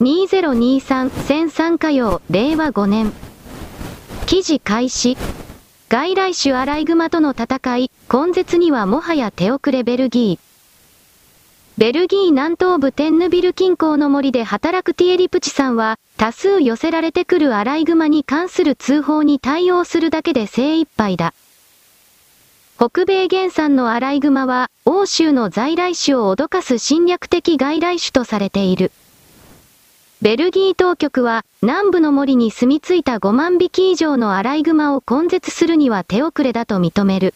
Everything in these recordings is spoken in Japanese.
2023戦参加用令和5年。記事開始。外来種アライグマとの戦い、根絶にはもはや手遅れベルギー。ベルギー南東部テンヌビル近郊の森で働くティエリプチさんは、多数寄せられてくるアライグマに関する通報に対応するだけで精一杯だ。北米原産のアライグマは、欧州の在来種を脅かす侵略的外来種とされている。ベルギー当局は、南部の森に住み着いた5万匹以上のアライグマを根絶するには手遅れだと認める。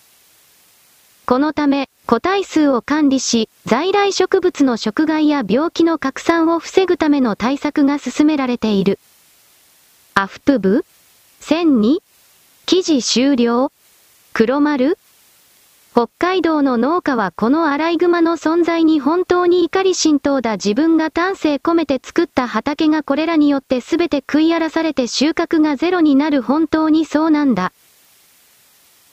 このため、個体数を管理し、在来植物の食害や病気の拡散を防ぐための対策が進められている。アフプ部 ?1002? 記事終了？黒丸？北海道の農家はこのアライグマの存在に本当に怒り心頭だ自分が丹精込めて作った畑がこれらによって全て食い荒らされて収穫がゼロになる本当にそうなんだ。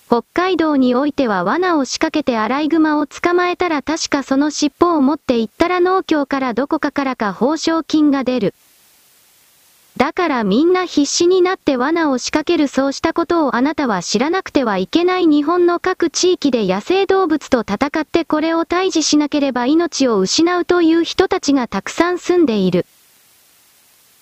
北海道においては罠を仕掛けてアライグマを捕まえたら確かその尻尾を持って行ったら農協からどこかからか報奨金が出る。だからみんな必死になって罠を仕掛けるそうしたことをあなたは知らなくてはいけない日本の各地域で野生動物と戦ってこれを退治しなければ命を失うという人たちがたくさん住んでいる。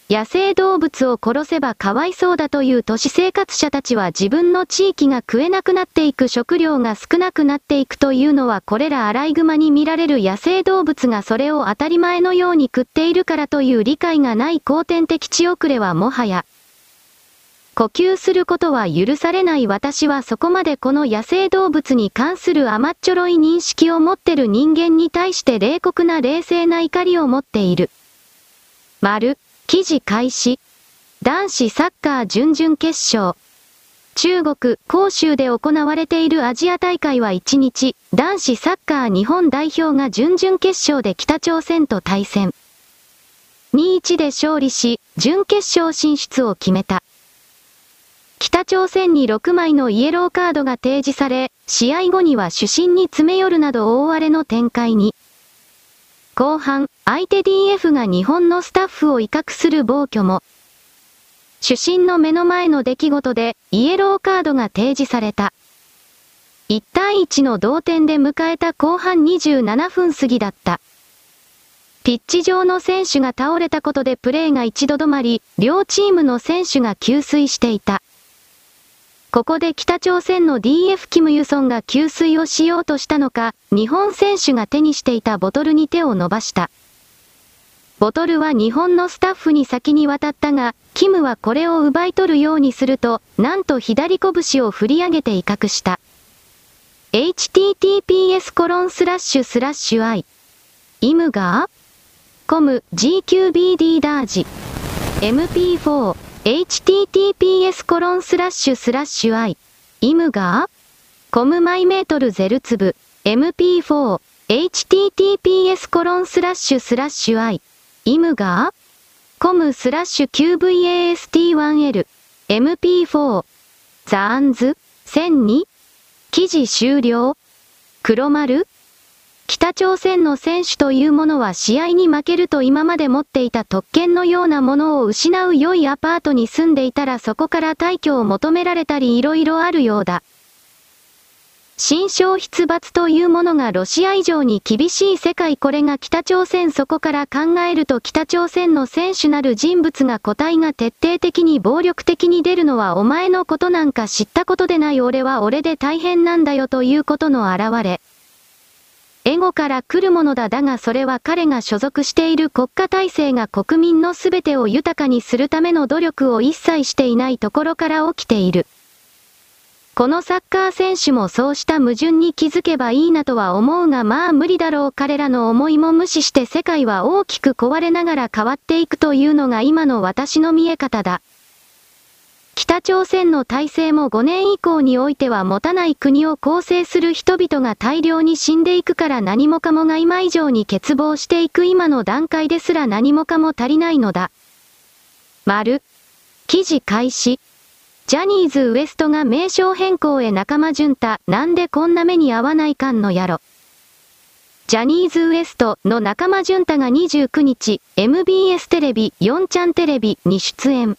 野生動物を殺せばかわいそうだという都市生活者たちは自分の地域が食えなくなっていく食料が少なくなっていくというのはこれらアライグマに見られる野生動物がそれを当たり前のように食っているからという理解がない後天的地遅れはもはや呼吸することは許されない私はそこまでこの野生動物に関する甘っちょろい認識を持ってる人間に対して冷酷な冷静な怒りを持っている。丸。記事開始。男子サッカー準々決勝。中国、広州で行われているアジア大会は1日、男子サッカー日本代表が準々決勝で北朝鮮と対戦。2-1で勝利し、準決勝進出を決めた。北朝鮮に6枚のイエローカードが提示され、試合後には主審に詰め寄るなど大荒れの展開に。後半、相手 DF が日本のスタッフを威嚇する暴挙も。主審の目の前の出来事で、イエローカードが提示された。1対1の同点で迎えた後半27分過ぎだった。ピッチ上の選手が倒れたことでプレーが一度止まり、両チームの選手が給水していた。ここで北朝鮮の DF キムユソンが給水をしようとしたのか、日本選手が手にしていたボトルに手を伸ばした。ボトルは日本のスタッフに先に渡ったが、キムはこれを奪い取るようにすると、なんと左拳を振り上げて威嚇した。https コロンスラッシュスラッシュ i イ。ムガーコム GQBD ダー。ジ MP4 https コロンスラッシュスラッシュ i イ。ムガーコムマイメートルゼル粒。MP4 https コロンスラッシュスラッシュ i イムガーコムスラッシュ QVAST1L MP4 ザーンズ1002記事終了黒丸北朝鮮の選手というものは試合に負けると今まで持っていた特権のようなものを失う良いアパートに住んでいたらそこから退去を求められたり色々あるようだ。新商出没というものがロシア以上に厳しい世界これが北朝鮮そこから考えると北朝鮮の選手なる人物が個体が徹底的に暴力的に出るのはお前のことなんか知ったことでない俺は俺で大変なんだよということの表れ。エゴから来るものだだがそれは彼が所属している国家体制が国民の全てを豊かにするための努力を一切していないところから起きている。このサッカー選手もそうした矛盾に気づけばいいなとは思うがまあ無理だろう彼らの思いも無視して世界は大きく壊れながら変わっていくというのが今の私の見え方だ。北朝鮮の体制も5年以降においては持たない国を構成する人々が大量に死んでいくから何もかもが今以上に欠乏していく今の段階ですら何もかも足りないのだ。丸。記事開始。ジャニーズウエストが名称変更へ仲間潤太、なんでこんな目に合わないかんのやろ。ジャニーズウエストの仲間淳太が29日、MBS テレビ、4ちゃんテレビに出演。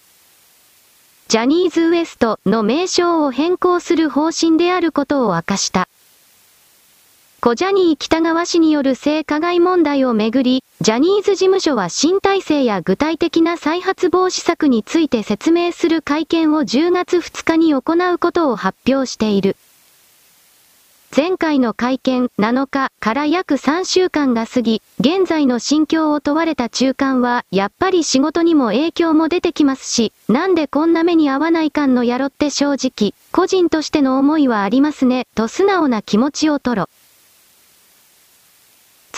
ジャニーズウエストの名称を変更する方針であることを明かした。コジャニー北川氏による性加害問題をめぐり、ジャニーズ事務所は新体制や具体的な再発防止策について説明する会見を10月2日に行うことを発表している。前回の会見7日から約3週間が過ぎ、現在の心境を問われた中間は、やっぱり仕事にも影響も出てきますし、なんでこんな目に合わないかんのやろって正直、個人としての思いはありますね、と素直な気持ちをとろ。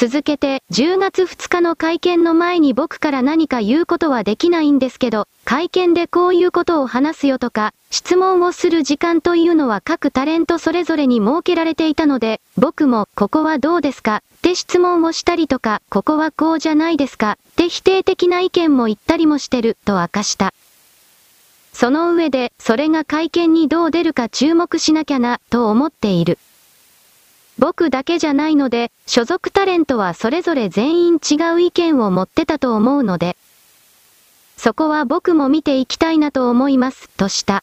続けて、10月2日の会見の前に僕から何か言うことはできないんですけど、会見でこういうことを話すよとか、質問をする時間というのは各タレントそれぞれに設けられていたので、僕も、ここはどうですか？って質問をしたりとか、ここはこうじゃないですか？って否定的な意見も言ったりもしてる、と明かした。その上で、それが会見にどう出るか注目しなきゃな、と思っている。僕だけじゃないので、所属タレントはそれぞれ全員違う意見を持ってたと思うので、そこは僕も見ていきたいなと思います、とした。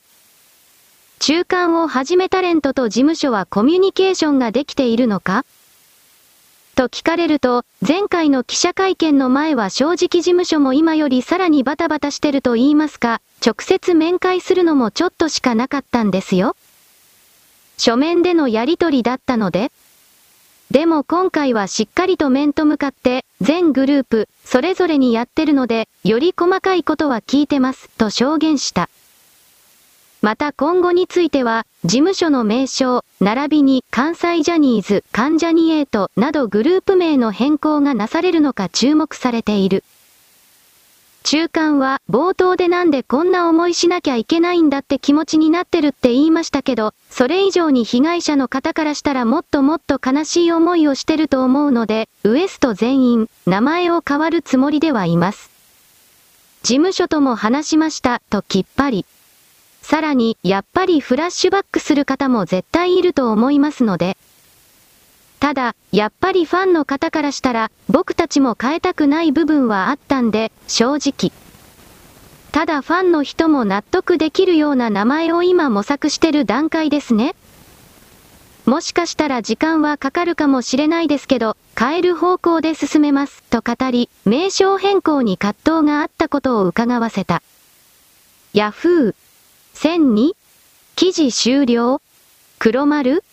中間を始めタレントと事務所はコミュニケーションができているのか？と聞かれると、前回の記者会見の前は正直事務所も今よりさらにバタバタしてると言いますか、直接面会するのもちょっとしかなかったんですよ。書面でのやりとりだったので、でも今回はしっかりと面と向かって、全グループ、それぞれにやってるので、より細かいことは聞いてます、と証言した。また今後については、事務所の名称、並びに関西ジャニーズ、関ジャニエイトなどグループ名の変更がなされるのか注目されている。中間は冒頭でなんでこんな思いしなきゃいけないんだって気持ちになってるって言いましたけど、それ以上に被害者の方からしたらもっともっと悲しい思いをしてると思うので、ウエスト全員、名前を変わるつもりではいます。事務所とも話しました、ときっぱり。さらに、やっぱりフラッシュバックする方も絶対いると思いますので、ただ、やっぱりファンの方からしたら、僕たちも変えたくない部分はあったんで、正直。ただファンの人も納得できるような名前を今模索してる段階ですね。もしかしたら時間はかかるかもしれないですけど、変える方向で進めます、と語り、名称変更に葛藤があったことを伺わせた。ヤフー。1002? 記事終了？黒丸？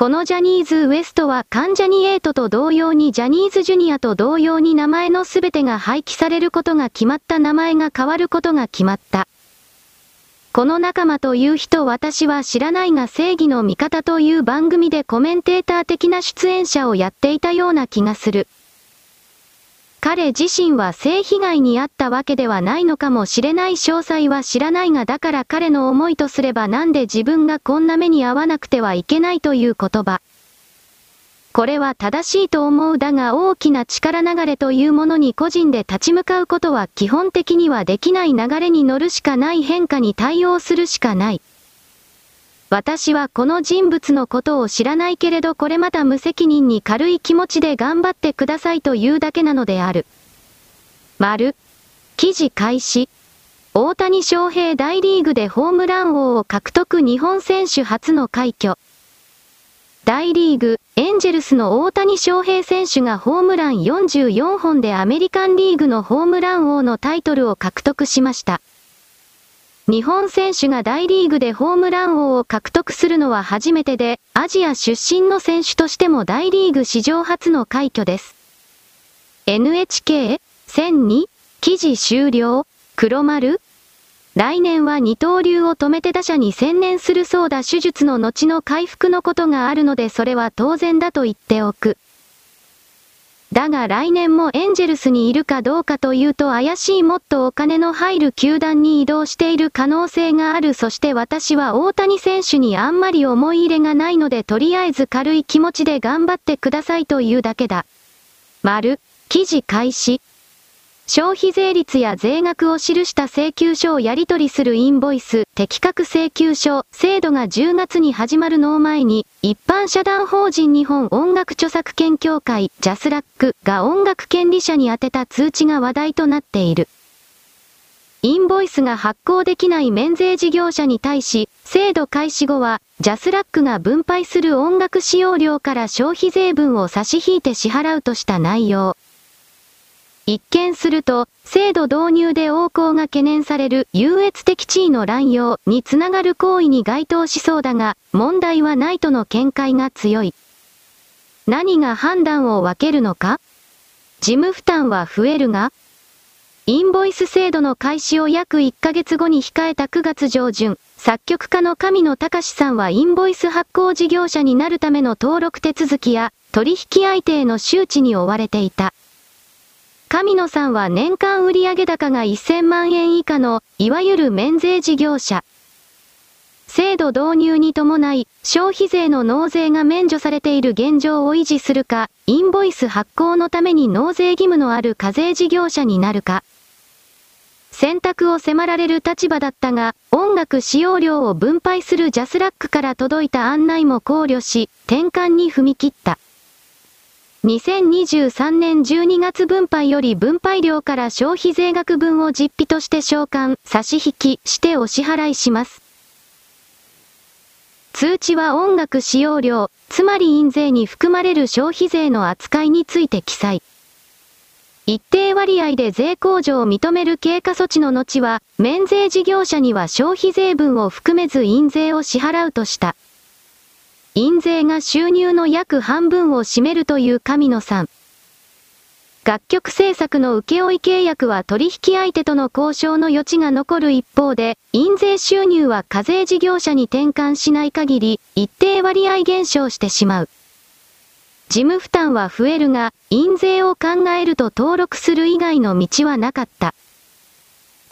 このジャニーズ WEST は関ジャニ8と同様にジャニーズジュニアと同様に名前の全てが廃棄されることが決まった名前が変わることが決まった。この仲間という人私は知らないが正義の味方という番組でコメンテーター的な出演者をやっていたような気がする。彼自身は性被害に遭ったわけではないのかもしれない詳細は知らないがだから彼の思いとすればなんで自分がこんな目に遭わなくてはいけないという言葉。これは正しいと思うだが大きな力流れというものに個人で立ち向かうことは基本的にはできない流れに乗るしかない変化に対応するしかない。私はこの人物のことを知らないけれどこれまた無責任に軽い気持ちで頑張ってくださいというだけなのである。丸。記事開始。大谷翔平大リーグでホームラン王を獲得日本選手初の快挙。大リーグ、エンジェルスの大谷翔平選手がホームラン44本でアメリカンリーグのホームラン王のタイトルを獲得しました。日本選手が大リーグでホームラン王を獲得するのは初めてで、アジア出身の選手としても大リーグ史上初の快挙です。NHK1002 記事終了黒丸来年は二刀流を止めて打者に専念するそうだ手術の後の回復のことがあるのでそれは当然だと言っておく。だが来年もエンジェルスにいるかどうかというと怪しいもっとお金の入る球団に移動している可能性があるそして私は大谷選手にあんまり思い入れがないのでとりあえず軽い気持ちで頑張ってくださいというだけだ。丸、記事開始。消費税率や税額を記した請求書をやり取りするインボイス、適格請求書、制度が10月に始まるのを前に、一般社団法人日本音楽著作権協会、ジャスラックが音楽権利者に宛てた通知が話題となっている。インボイスが発行できない免税事業者に対し、制度開始後は、ジャスラックが分配する音楽使用料から消費税分を差し引いて支払うとした内容。一見すると、制度導入で横行が懸念される優越的地位の乱用につながる行為に該当しそうだが、問題はないとの見解が強い。何が判断を分けるのか？事務負担は増えるがインボイス制度の開始を約1ヶ月後に控えた9月上旬、作曲家の神野隆さんはインボイス発行事業者になるための登録手続きや取引相手への周知に追われていた。神野さんは年間売上高が1000万円以下の、いわゆる免税事業者。制度導入に伴い、消費税の納税が免除されている現状を維持するか、インボイス発行のために納税義務のある課税事業者になるか。選択を迫られる立場だったが、音楽使用料を分配するジャスラックから届いた案内も考慮し、転換に踏み切った。2023年12月分配より分配量から消費税額分を実費として償還、差し引きしてお支払いします。通知は音楽使用料、つまり印税に含まれる消費税の扱いについて記載。一定割合で税控除を認める経過措置の後は、免税事業者には消費税分を含めず印税を支払うとした。印税が収入の約半分を占めるという神野さん。楽曲制作の請負契約は取引相手との交渉の余地が残る一方で、印税収入は課税事業者に転換しない限り、一定割合減少してしまう。事務負担は増えるが、印税を考えると登録する以外の道はなかった。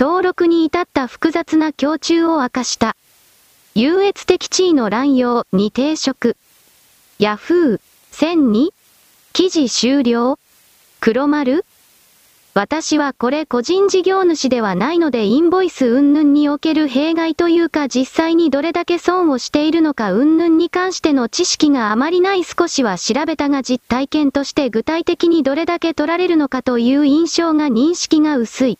登録に至った複雑な胸中を明かした。優越的地位の乱用に抵触。ヤフー、1002? 記事終了黒丸私はこれ個人事業主ではないのでインボイス云々における弊害というか実際にどれだけ損をしているのか云々に関しての知識があまりない少しは調べたが実体験として具体的にどれだけ取られるのかという印象が認識が薄い。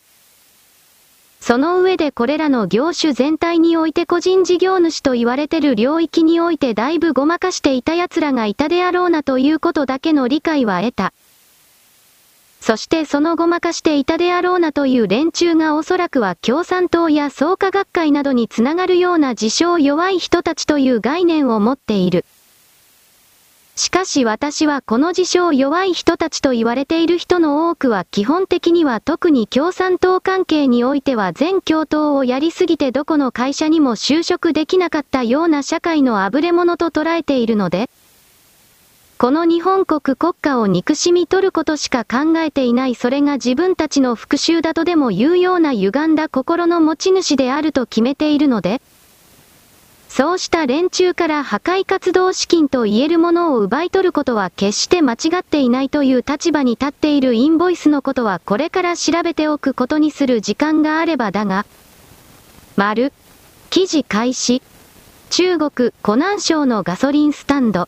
その上でこれらの業種全体において個人事業主と言われてる領域においてだいぶごまかしていた奴らがいたであろうなということだけの理解は得た。そしてそのごまかしていたであろうなという連中がおそらくは共産党や創価学会などにつながるような自称弱い人たちという概念を持っている。しかし私はこの自称弱い人たちと言われている人の多くは基本的には特に共産党関係においては全共闘をやりすぎてどこの会社にも就職できなかったような社会のあぶれ者と捉えているので、この日本国国家を憎しみ取ることしか考えていないそれが自分たちの復讐だとでも言うような歪んだ心の持ち主であると決めているので、そうした連中から破壊活動資金と言えるものを奪い取ることは決して間違っていないという立場に立っているインボイスのことはこれから調べておくことにする時間があればだが、丸、記事開始、中国湖南省のガソリンスタンド。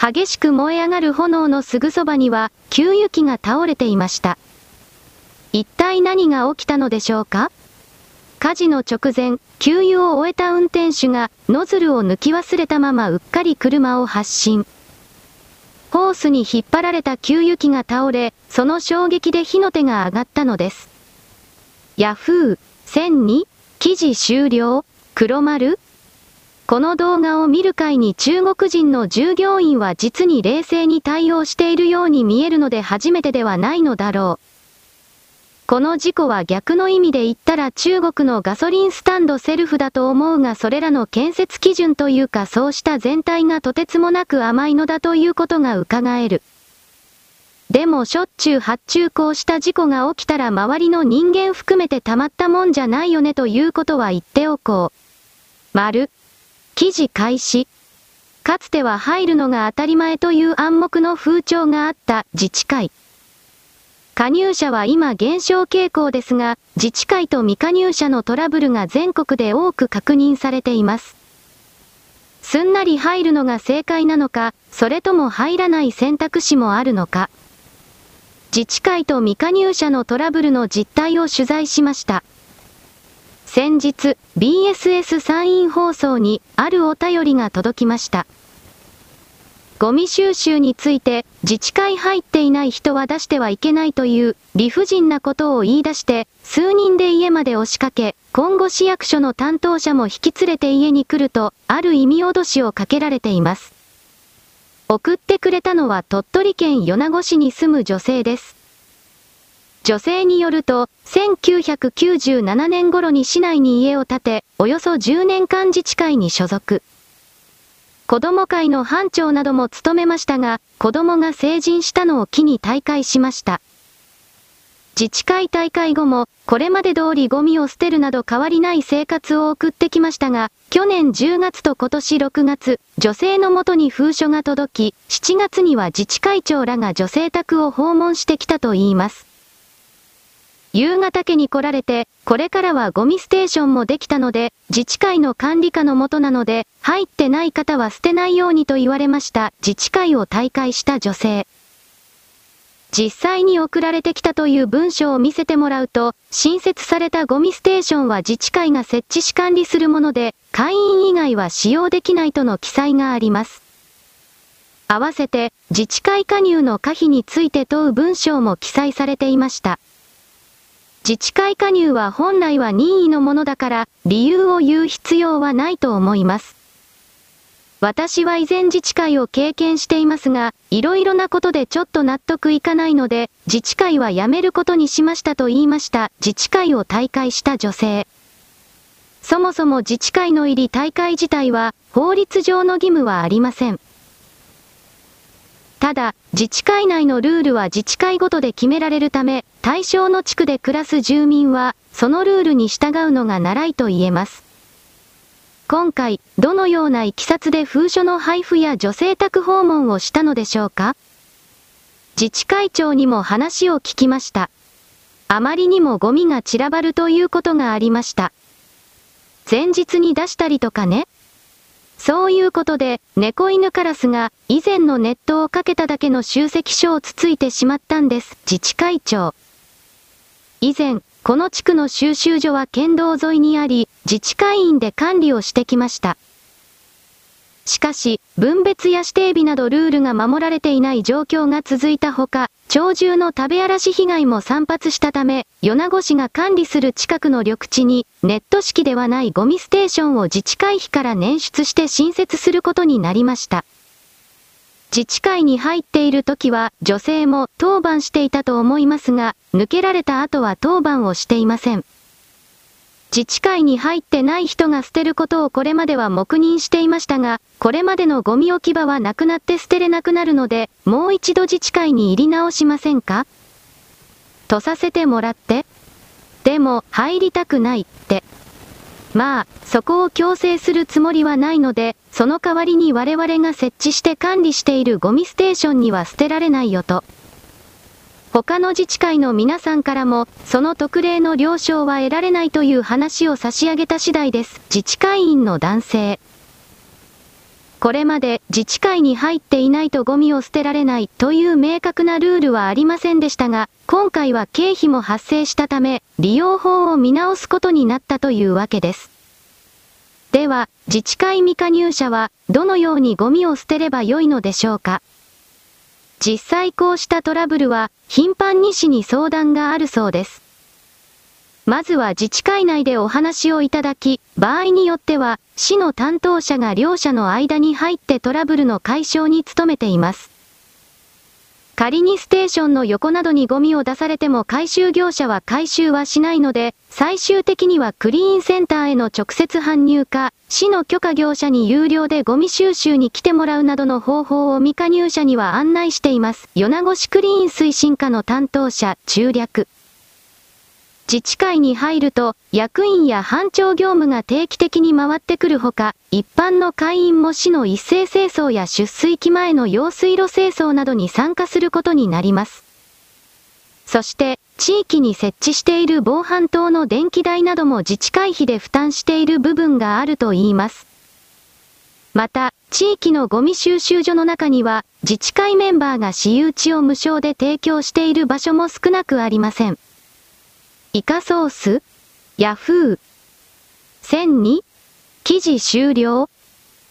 激しく燃え上がる炎のすぐそばには、給油機が倒れていました。一体何が起きたのでしょうか？火事の直前、給油を終えた運転手が、ノズルを抜き忘れたままうっかり車を発進。ホースに引っ張られた給油機が倒れ、その衝撃で火の手が上がったのです。ヤフー、1002、記事終了、黒丸？この動画を見る会に中国人の従業員は実に冷静に対応しているように見えるので初めてではないのだろう。この事故は逆の意味で言ったら中国のガソリンスタンドセルフだと思うがそれらの建設基準というかそうした全体がとてつもなく甘いのだということが伺える。でもしょっちゅう発注こうした事故が起きたら周りの人間含めてたまったもんじゃないよねということは言っておこう。丸。記事開始。かつては入るのが当たり前という暗黙の風潮があった自治会。加入者は今減少傾向ですが、自治会と未加入者のトラブルが全国で多く確認されています。すんなり入るのが正解なのか、それとも入らない選択肢もあるのか。自治会と未加入者のトラブルの実態を取材しました。先日、BSS 参院放送にあるお便りが届きました。ゴミ収集について、自治会入っていない人は出してはいけないという理不尽なことを言い出して、数人で家まで押しかけ、今後市役所の担当者も引き連れて家に来ると、ある意味脅しをかけられています。送ってくれたのは鳥取県米子市に住む女性です。女性によると、1997年頃に市内に家を建て、およそ10年間自治会に所属。子供会の班長なども務めましたが、子供が成人したのを機に退会しました。自治会大会後も、これまで通りゴミを捨てるなど変わりない生活を送ってきましたが、去年10月と今年6月、女性のもとに封書が届き、7月には自治会長らが女性宅を訪問してきたといいます。夕方家に来られて、これからはゴミステーションもできたので、自治会の管理下のもとなので、入ってない方は捨てないようにと言われました。自治会を退会した女性。実際に送られてきたという文章を見せてもらうと、新設されたゴミステーションは自治会が設置し管理するもので、会員以外は使用できないとの記載があります。合わせて、自治会加入の可否について問う文章も記載されていました。自治会加入は本来は任意のものだから、理由を言う必要はないと思います。私は以前自治会を経験していますが、いろいろなことでちょっと納得いかないので、自治会は辞めることにしましたと言いました。自治会を退会した女性。そもそも自治会の入り大会自体は、法律上の義務はありません。ただ、自治会内のルールは自治会ごとで決められるため、対象の地区で暮らす住民は、そのルールに従うのが習いと言えます。今回、どのような経緯で封書の配布や女性宅訪問をしたのでしょうか？自治会長にも話を聞きました。あまりにもゴミが散らばるということがありました。前日に出したりとかね。そういうことで、猫犬カラスが以前のネットをかけただけの集積書をつついてしまったんです、自治会長。以前、この地区の収集所は県道沿いにあり、自治会員で管理をしてきました。しかし、分別や指定日などルールが守られていない状況が続いたほか、鳥獣の食べ荒らし被害も散発したため、米子市が管理する近くの緑地に、ネット式ではないゴミステーションを自治会費から捻出して新設することになりました。自治会に入っている時は、女性も当番していたと思いますが、抜けられた後は当番をしていません。自治会に入ってない人が捨てることをこれまでは黙認していましたが、これまでのゴミ置き場はなくなって捨てれなくなるので、もう一度自治会に入り直しませんか？とさせてもらって。でも、入りたくないって。まあ、そこを強制するつもりはないので、その代わりに我々が設置して管理しているゴミステーションには捨てられないよと。他の自治会の皆さんからも、その特例の了承は得られないという話を差し上げた次第です。自治会員の男性。これまで自治会に入っていないとゴミを捨てられないという明確なルールはありませんでしたが、今回は経費も発生したため、利用法を見直すことになったというわけです。では、自治会未加入者は、どのようにゴミを捨てればよいのでしょうか実際こうしたトラブルは、頻繁に市に相談があるそうです。まずは自治会内でお話をいただき、場合によっては、市の担当者が両者の間に入ってトラブルの解消に努めています。仮にステーションの横などにゴミを出されても回収業者は回収はしないので、最終的にはクリーンセンターへの直接搬入か、市の許可業者に有料でゴミ収集に来てもらうなどの方法を未加入者には案内しています。米子市クリーン推進課の担当者、中略。自治会に入ると、役員や班長業務が定期的に回ってくるほか、一般の会員も市の一斉清掃や出水期前の用水路清掃などに参加することになります。そして、地域に設置している防犯灯の電気代なども自治会費で負担している部分があるといいます。また、地域のゴミ収集所の中には、自治会メンバーが私有地を無償で提供している場所も少なくありません。イカソースヤフー ?1002? 記事終了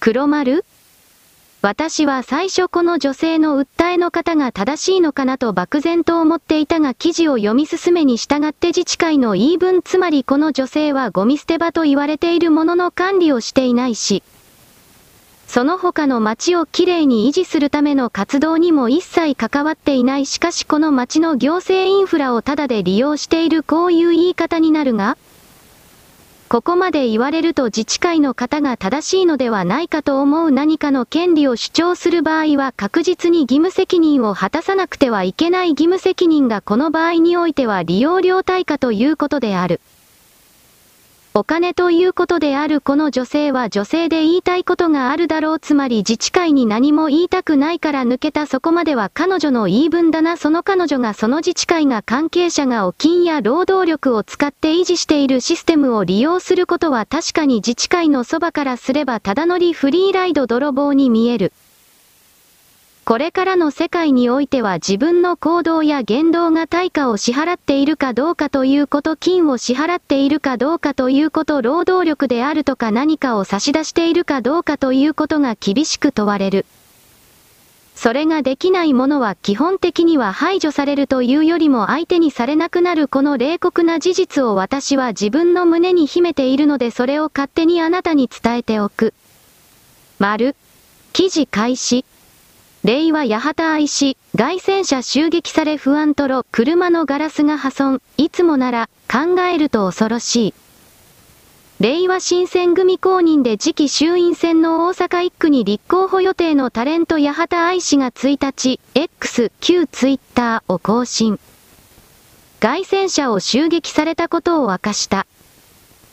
黒丸私は最初この女性の訴えの方が正しいのかなと漠然と思っていたが記事を読み進めに従って自治会の言い分つまりこの女性はゴミ捨て場と言われているものの管理をしていないし、その他の町をきれいに維持するための活動にも一切関わっていないしかしこの町の行政インフラをタダで利用しているこういう言い方になるが、ここまで言われると自治会の方が正しいのではないかと思う何かの権利を主張する場合は確実に義務責任を果たさなくてはいけない義務責任がこの場合においては利用料対価ということである。お金ということであるこの女性は女性で言いたいことがあるだろうつまり自治会に何も言いたくないから抜けたそこまでは彼女の言い分だなその彼女がその自治会が関係者がお金や労働力を使って維持しているシステムを利用することは確かに自治会のそばからすればただ乗りフリーライド泥棒に見える。これからの世界においては自分の行動や言動が対価を支払っているかどうかということ金を支払っているかどうかということ労働力であるとか何かを差し出しているかどうかということが厳しく問われる。それができないものは基本的には排除されるというよりも相手にされなくなるこの冷酷な事実を私は自分の胸に秘めているのでそれを勝手にあなたに伝えておく。丸。記事開始。令和八幡愛し、外戦車襲撃され不安とろ、車のガラスが破損、いつもなら、考えると恐ろしい。令和新選組公認で次期衆院選の大阪一区に立候補予定のタレント八幡愛氏が1日、X、旧ツイッターを更新。外戦車を襲撃されたことを明かした。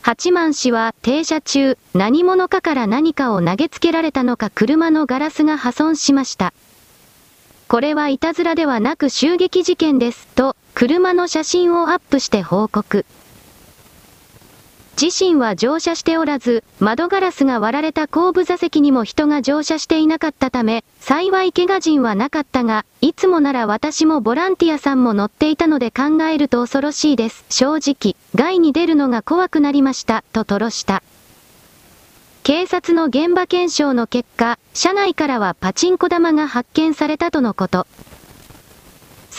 八幡氏は停車中、何者かから何かを投げつけられたのか車のガラスが破損しました。これはいたずらではなく襲撃事件です、と、車の写真をアップして報告。自身は乗車しておらず、窓ガラスが割られた後部座席にも人が乗車していなかったため、幸い怪我人はなかったが、いつもなら私もボランティアさんも乗っていたので考えると恐ろしいです。正直、外に出るのが怖くなりました、と吐露した。警察の現場検証の結果、車内からはパチンコ玉が発見されたとのこと。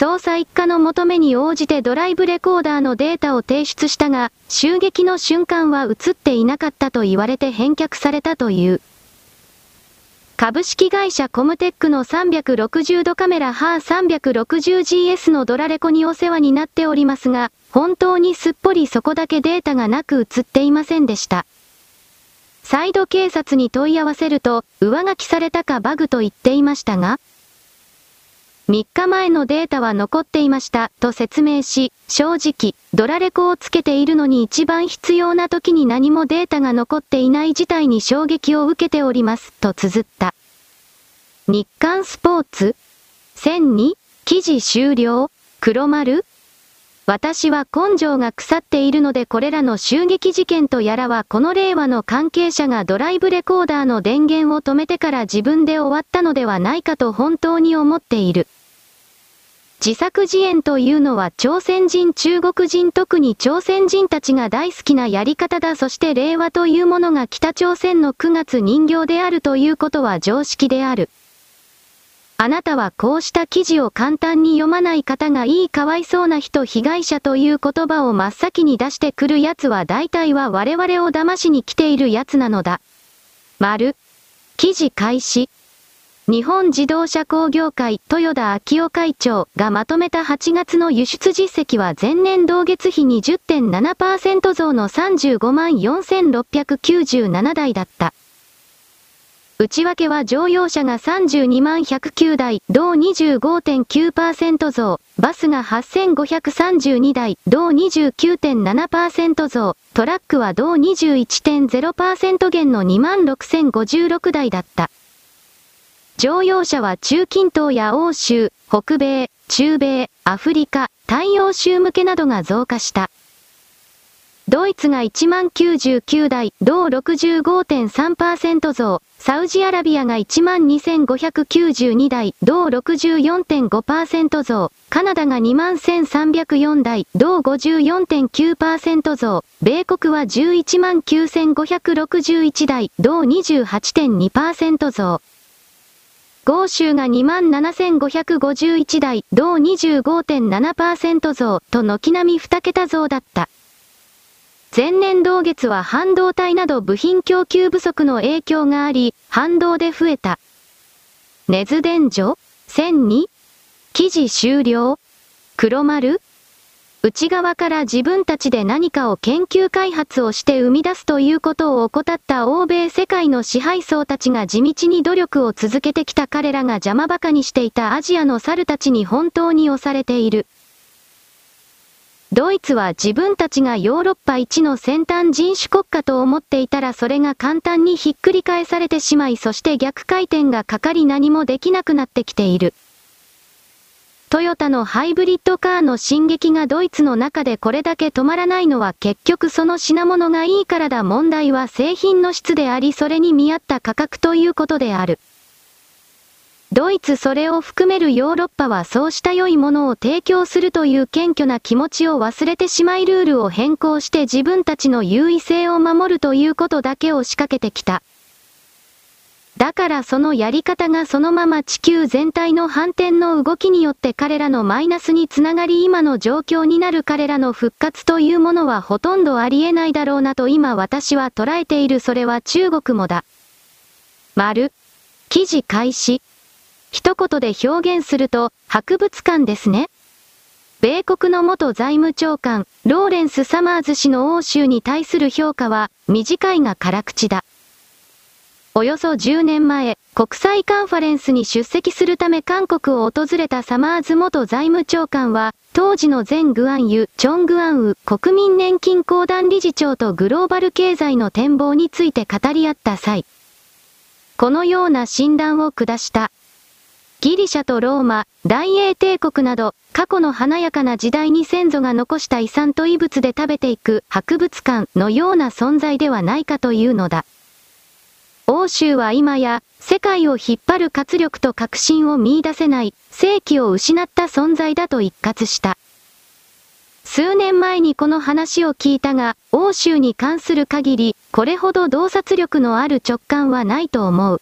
捜査一課の求めに応じてドライブレコーダーのデータを提出したが、襲撃の瞬間は映っていなかったと言われて返却されたという。株式会社コムテックの360度カメラハー 360GS のドラレコにお世話になっておりますが、本当にすっぽりそこだけデータがなく映っていませんでした。再度警察に問い合わせると、上書きされたかバグと言っていましたが、3日前のデータは残っていました、と説明し、正直、ドラレコをつけているのに一番必要な時に何もデータが残っていない事態に衝撃を受けております、と綴った。日刊スポーツ ?1002? 記事終了黒丸私は根性が腐っているのでこれらの襲撃事件とやらはこの令和の関係者がドライブレコーダーの電源を止めてから自分で終わったのではないかと本当に思っている。自作自演というのは朝鮮人中国人特に朝鮮人たちが大好きなやり方だそして令和というものが北朝鮮の9月人形であるということは常識である。あなたはこうした記事を簡単に読まない方がいいかわいそうな人被害者という言葉を真っ先に出してくる奴は大体は我々を騙しに来ている奴なのだ。丸。記事開始。日本自動車工業会豊田昭夫会長がまとめた8月の輸出実績は前年同月比20.7%増の35万4697台だった。内訳は乗用車が32万109台、同25.9%増、バスが8532台、同29.7%増、トラックは同21.0%減の2万6056台だった。乗用車は中近東や欧州、北米、中米、アフリカ、太陽州向けなどが増加した。ドイツが1万99台、同65.3%増、サウジアラビアが1万2592台、同64.5%増、カナダが2万1304台、同54.9%増、米国は11万9561台、同28.2%増。豪州が27,551台、同25.7%増と軒並み2桁増だった。前年同月は半導体など部品供給不足の影響があり、反動で増えた。熱伝所 ?1002? 記事終了？黒丸？内側から自分たちで何かを研究開発をして生み出すということを怠った欧米世界の支配層たちが地道に努力を続けてきた彼らが邪魔ばかにしていたアジアの猿たちに本当に押されている。ドイツは自分たちがヨーロッパ一の先端人種国家と思っていたらそれが簡単にひっくり返されてしまいそして逆回転がかかり何もできなくなってきている。トヨタのハイブリッドカーの進撃がドイツの中でこれだけ止まらないのは結局その品物がいいからだ問題は製品の質でありそれに見合った価格ということである。ドイツそれを含めるヨーロッパはそうした良いものを提供するという謙虚な気持ちを忘れてしまいルールを変更して自分たちの優位性を守るということだけを仕掛けてきた。だからそのやり方がそのまま地球全体の反転の動きによって彼らのマイナスにつながり今の状況になる彼らの復活というものはほとんどありえないだろうなと今私は捉えているそれは中国もだ。丸。記事開始。一言で表現すると、博物館ですね。米国の元財務長官、ローレンス・サマーズ氏の欧州に対する評価は、短いが辛口だ。およそ10年前、国際カンファレンスに出席するため韓国を訪れたサマーズ元財務長官は、当時の前グアンユ、チョングアンウ、国民年金公団理事長とグローバル経済の展望について語り合った際、このような診断を下した。ギリシャとローマ、大英帝国など、過去の華やかな時代に先祖が残した遺産と遺物で食べていく博物館のような存在ではないかというのだ。欧州は今や、世界を引っ張る活力と革新を見出せない、世紀を失った存在だと一括した。数年前にこの話を聞いたが、欧州に関する限り、これほど洞察力のある直感はないと思う。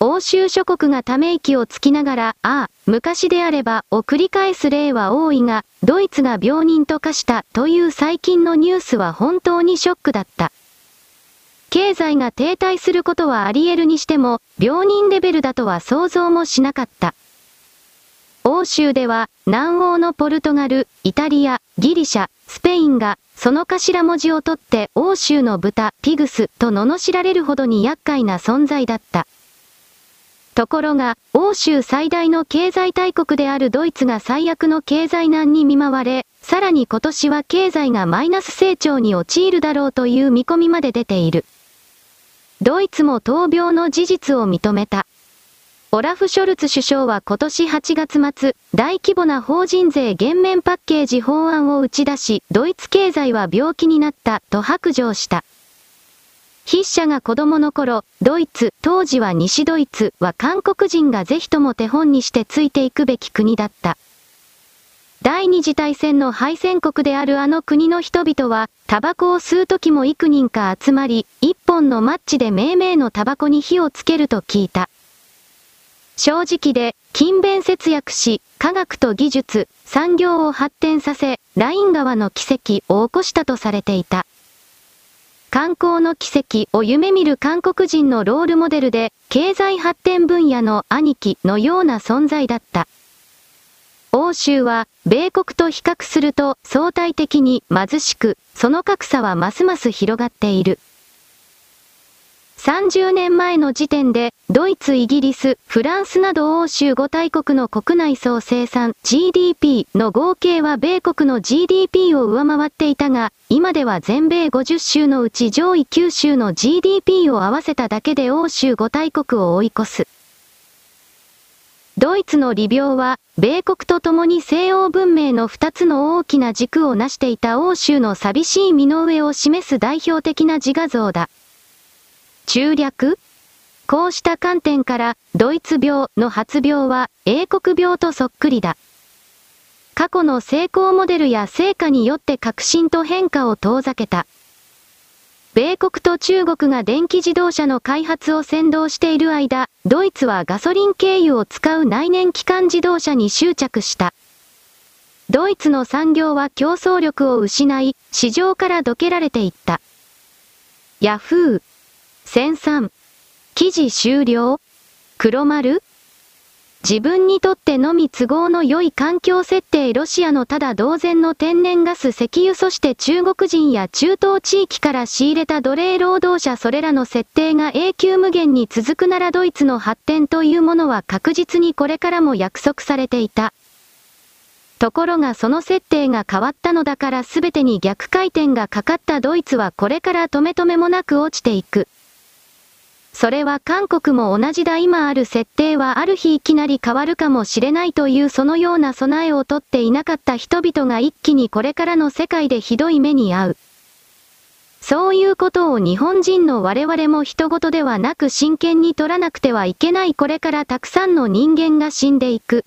欧州諸国がため息をつきながら、ああ、昔であれば、を繰り返す例は多いが、ドイツが病人と化したという最近のニュースは本当にショックだった。経済が停滞することはあり得るにしても、病人レベルだとは想像もしなかった。欧州では、南欧のポルトガル、イタリア、ギリシャ、スペインが、その頭文字を取って欧州の豚、ピグスと罵られるほどに厄介な存在だった。ところが、欧州最大の経済大国であるドイツが最悪の経済難に見舞われ、さらに今年は経済がマイナス成長に陥るだろうという見込みまで出ている。ドイツも闘病の事実を認めた。オラフ・ショルツ首相は今年8月末、大規模な法人税減免パッケージ法案を打ち出し、ドイツ経済は病気になったと白状した。筆者が子供の頃、ドイツ、当時は西ドイツは韓国人がぜひとも手本にしてついていくべき国だった。第二次大戦の敗戦国であるあの国の人々は、タバコを吸う時も幾人か集まり、一本のマッチで命名のタバコに火をつけると聞いた。正直で、勤勉節約し、科学と技術、産業を発展させ、ライン川の奇跡を起こしたとされていた。観光の奇跡を夢見る韓国人のロールモデルで、経済発展分野の兄貴のような存在だった。欧州は、米国と比較すると相対的に貧しく、その格差はますます広がっている。30年前の時点で、ドイツ、イギリス、フランスなど欧州5大国の国内総生産 GDP の合計は米国の GDP を上回っていたが、今では全米50州のうち上位9州の GDP を合わせただけで欧州5大国を追い越す。ドイツの利病は、米国と共に西欧文明の二つの大きな軸を成していた欧州の寂しい身の上を示す代表的な自画像だ。中略こうした観点から、ドイツ病の発病は、英国病とそっくりだ。過去の成功モデルや成果によって革新と変化を遠ざけた。米国と中国が電気自動車の開発を先導している間、ドイツはガソリン経由を使う内燃機関自動車に執着した。ドイツの産業は競争力を失い、市場からどけられていった。ヤフー。1003。記事終了？黒丸？自分にとってのみ都合の良い環境設定ロシアのただ同然の天然ガス石油そして中国人や中東地域から仕入れた奴隷労働者それらの設定が永久無限に続くならドイツの発展というものは確実にこれからも約束されていた。ところがその設定が変わったのだから全てに逆回転がかかったドイツはこれから止め止めもなく落ちていく。それは韓国も同じだ今ある設定はある日いきなり変わるかもしれないというそのような備えをとっていなかった人々が一気にこれからの世界でひどい目に遭う。そういうことを日本人の我々も人事ではなく真剣に取らなくてはいけないこれからたくさんの人間が死んでいく。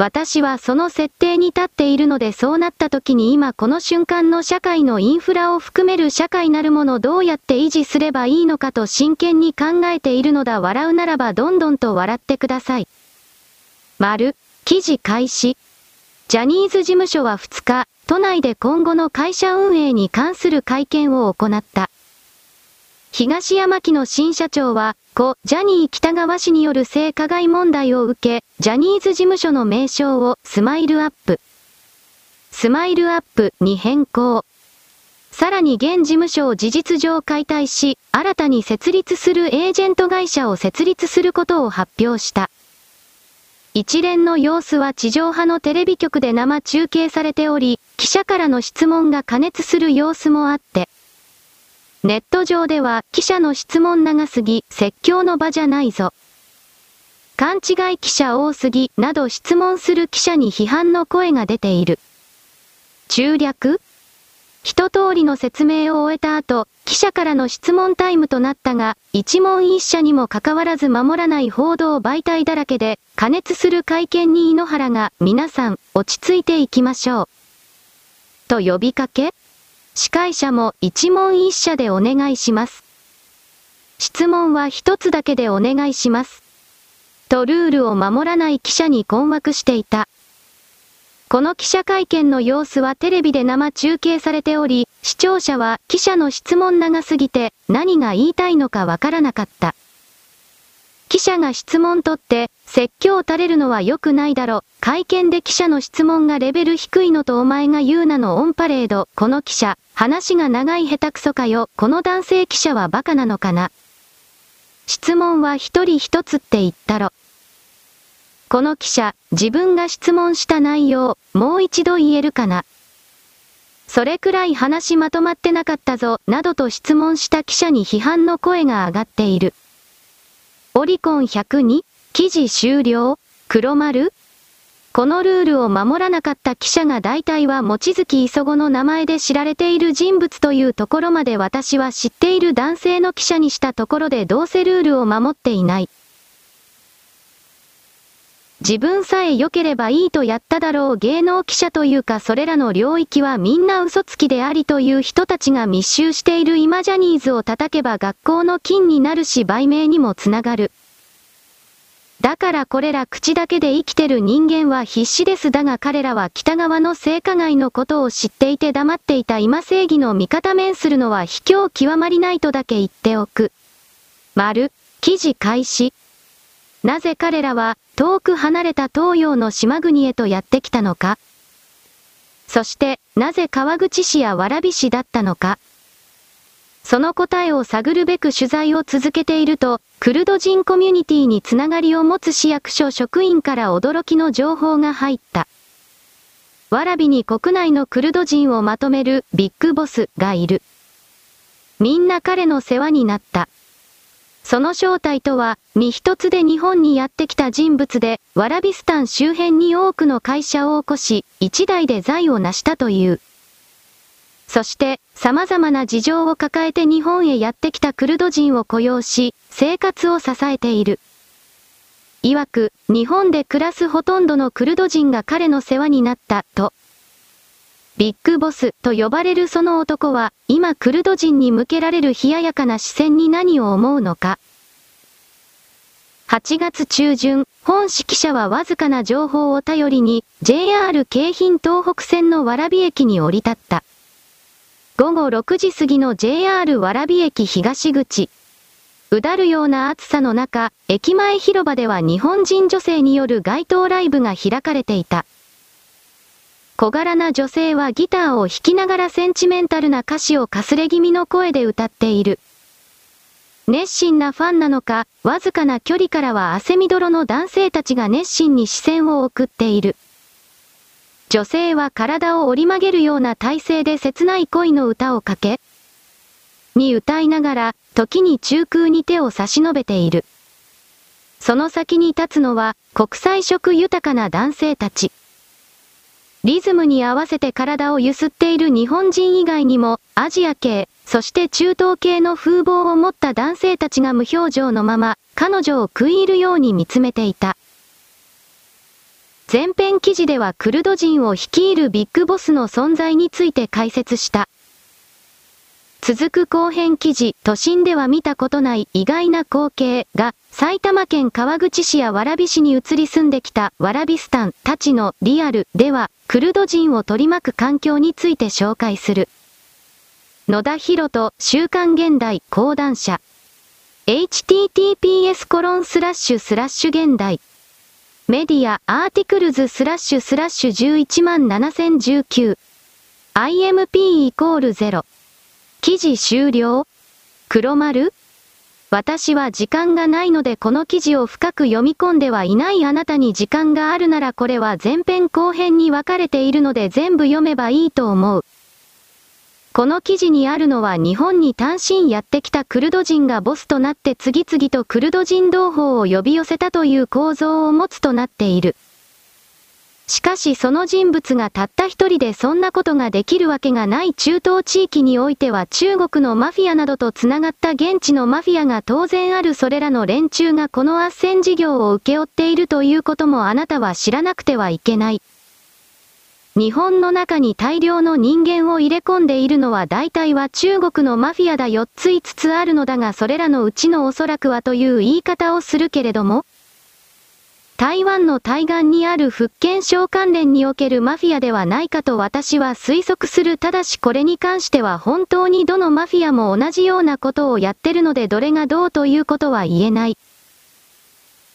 私はその設定に立っているのでそうなった時に今この瞬間の社会のインフラを含める社会なるものどうやって維持すればいいのかと真剣に考えているのだ笑うならばどんどんと笑ってください。丸、記事開始。ジャニーズ事務所は2日、都内で今後の会社運営に関する会見を行った。東山紀之新社長は、故、ジャニー喜多川氏による性加害問題を受け、ジャニーズ事務所の名称をスマイルアップ、スマイルアップに変更。さらに現事務所を事実上解体し、新たに設立するエージェント会社を設立することを発表した。一連の様子は地上波のテレビ局で生中継されており、記者からの質問が加熱する様子もあって、ネット上では記者の質問長すぎ、説教の場じゃないぞ。勘違い記者多すぎ、など質問する記者に批判の声が出ている。中略？一通りの説明を終えた後、記者からの質問タイムとなったが、一問一社にもかかわらず守らない報道媒体だらけで、加熱する会見に井ノ原が、皆さん、落ち着いていきましょう。と呼びかけ司会者も一問一社でお願いします。質問は一つだけでお願いします。とルールを守らない記者に困惑していた。この記者会見の様子はテレビで生中継されており、視聴者は記者の質問長すぎて何が言いたいのかわからなかった。記者が質問取って、説教垂れるのは良くないだろ。会見で記者の質問がレベル低いのとお前が言うなのオンパレード。この記者、話が長い下手くそかよ。この男性記者はバカなのかな。質問は一人一つって言ったろ。この記者、自分が質問した内容、もう一度言えるかな。それくらい話まとまってなかったぞ、などと質問した記者に批判の声が上がっている。オリコン102、記事終了、黒丸？このルールを守らなかった記者が大体は望月磯子の名前で知られている人物というところまで私は知っている男性の記者にしたところでどうせルールを守っていない。自分さえ良ければいいとやっただろう芸能記者というかそれらの領域はみんな嘘つきでありという人たちが密集している今ジャニーズを叩けば学校の金になるし売名にもつながる。だからこれら口だけで生きてる人間は必死ですだが彼らは北側の性加害のことを知っていて黙っていた今正義の味方面するのは卑怯極まりないとだけ言っておく。丸、記事開始。なぜ彼らは遠く離れた東洋の島国へとやってきたのかそして、なぜ川口市や蕨市だったのかその答えを探るべく取材を続けていると、クルド人コミュニティにつながりを持つ市役所職員から驚きの情報が入った。蕨に国内のクルド人をまとめるビッグボスがいる。みんな彼の世話になった。その正体とは、身一つで日本にやってきた人物で、ワラビスタン周辺に多くの会社を起こし、一代で財を成したという。そして、様々な事情を抱えて日本へやってきたクルド人を雇用し、生活を支えている。曰く、日本で暮らすほとんどのクルド人が彼の世話になった、と。ビッグボスと呼ばれるその男は、今クルド人に向けられる冷ややかな視線に何を思うのか。8月中旬、本指揮者はわずかな情報を頼りに、JR 京浜東北線の蕨駅に降り立った。午後6時過ぎの JR 蕨駅東口。うだるような暑さの中、駅前広場では日本人女性による街頭ライブが開かれていた。小柄な女性はギターを弾きながらセンチメンタルな歌詞をかすれ気味の声で歌っている。熱心なファンなのか、わずかな距離からは汗みどろの男性たちが熱心に視線を送っている。女性は体を折り曲げるような体勢で切ない恋の歌をかけ、に歌いながら、時に中空に手を差し伸べている。その先に立つのは、国際色豊かな男性たち。リズムに合わせて体を揺すっている日本人以外にも、アジア系、そして中東系の風貌を持った男性たちが無表情のまま、彼女を食い入るように見つめていた。前編記事ではクルド人を率いるビッグボスの存在について解説した。続く後編記事、都心では見たことない意外な光景が、埼玉県川口市や蕨市に移り住んできたワラビスタンたちのリアルでは、クルド人を取り巻く環境について紹介する。野田博人、週刊現代、講談社。https コロンスラッシュスラッシュ現代。メディア、アーティクルズスラッシュスラッシュ117019。IMP イコール0。記事終了？黒丸？私は時間がないのでこの記事を深く読み込んではいないあなたに時間があるならこれは前編後編に分かれているので全部読めばいいと思う。この記事にあるのは日本に単身やってきたクルド人がボスとなって次々とクルド人同胞を呼び寄せたという構造を持つとなっている。しかしその人物がたった一人でそんなことができるわけがない中東地域においては中国のマフィアなどと繋がった現地のマフィアが当然あるそれらの連中がこの斡旋事業を請け負っているということもあなたは知らなくてはいけない。日本の中に大量の人間を入れ込んでいるのは大体は中国のマフィアだ4つ5つあるのだがそれらのうちのおそらくはという言い方をするけれども、台湾の対岸にある福建省関連におけるマフィアではないかと私は推測するただしこれに関しては本当にどのマフィアも同じようなことをやってるのでどれがどうということは言えない。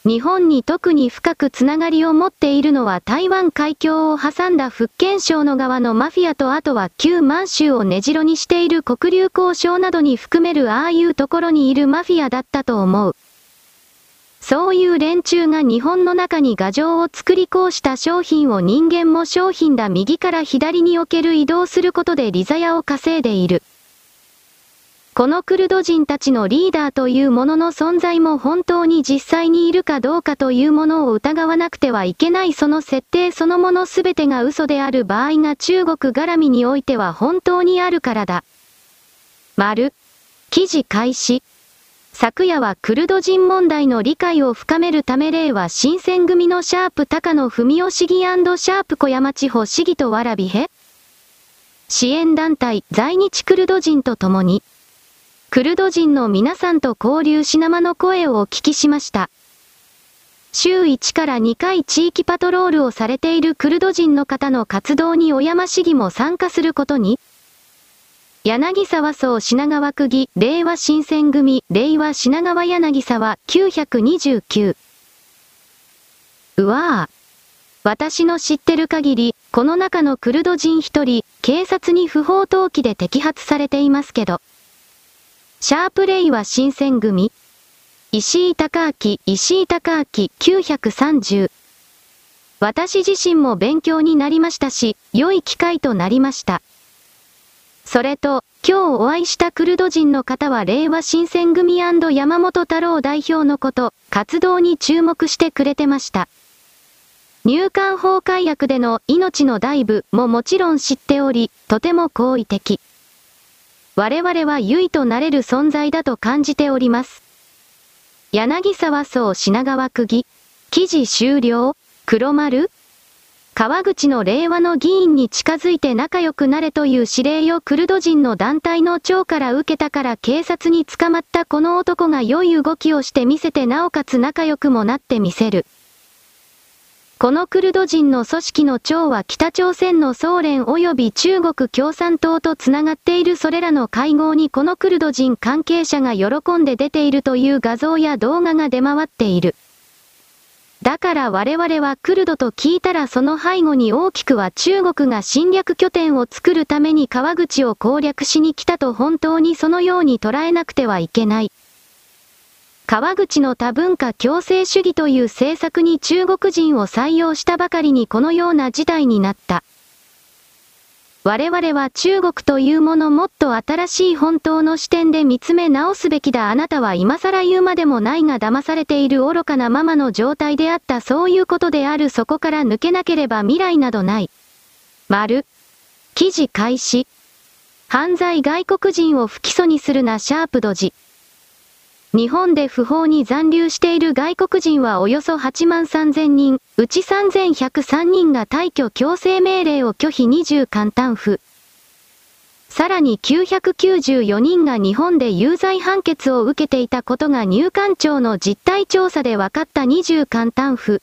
日本に特に深くつながりを持っているのは台湾海峡を挟んだ福建省の側のマフィアとあとは旧満州を根城にしている黒竜交渉などに含めるああいうところにいるマフィアだったと思う。そういう連中が日本の中に画像を作りこうした商品を人間も商品だ右から左における移動することでリザヤを稼いでいる。このクルド人たちのリーダーというものの存在も本当に実際にいるかどうかというものを疑わなくてはいけないその設定そのものすべてが嘘である場合が中国絡みにおいては本当にあるからだ。丸。記事開始。昨夜はクルド人問題の理解を深めるため例は新選組のシャープ高野文雄市議シャープ小山地方市議とわらびへ支援団体在日クルド人と共にクルド人の皆さんと交流し生の声をお聞きしました。週1から2回地域パトロールをされているクルド人の方の活動に小山市議も参加することに、柳沢荘品川区議、令和新選組、令和品川柳沢929。うわぁ。私の知ってる限り、この中のクルド人一人、警察に不法投棄で摘発されていますけど。シャープレイは新選組。石井隆明、石井隆明930。私自身も勉強になりましたし、良い機会となりました。それと、今日お会いしたクルド人の方は令和新選組山本太郎代表のこと、活動に注目してくれてました。入管法改悪での命のダイブももちろん知っており、とても好意的。我々は唯となれる存在だと感じております。柳沢荘品川区議。記事終了黒丸川口の令和の議員に近づいて仲良くなれという指令をクルド人の団体の長から受けたから警察に捕まったこの男が良い動きをして見せてなおかつ仲良くもなってみせる。このクルド人の組織の長は北朝鮮の総連及び中国共産党とつながっているそれらの会合にこのクルド人関係者が喜んで出ているという画像や動画が出回っている。だから我々はクルドと聞いたらその背後に大きくは中国が侵略拠点を作るために川口を攻略しに来たと本当にそのように捉えなくてはいけない。川口の多文化共生主義という政策に中国人を採用したばかりにこのような事態になった。我々は中国というものもっと新しい本当の視点で見つめ直すべきだあなたは今更言うまでもないが騙されている愚かなママの状態であったそういうことであるそこから抜けなければ未来などない。丸。記事開始。犯罪外国人を不起訴にするなシャープドジ。日本で不法に残留している外国人はおよそ8万3000人、うち3103人が退去強制命令を拒否20簡単付。さらに994人が日本で有罪判決を受けていたことが入管庁の実態調査で分かった20簡単付。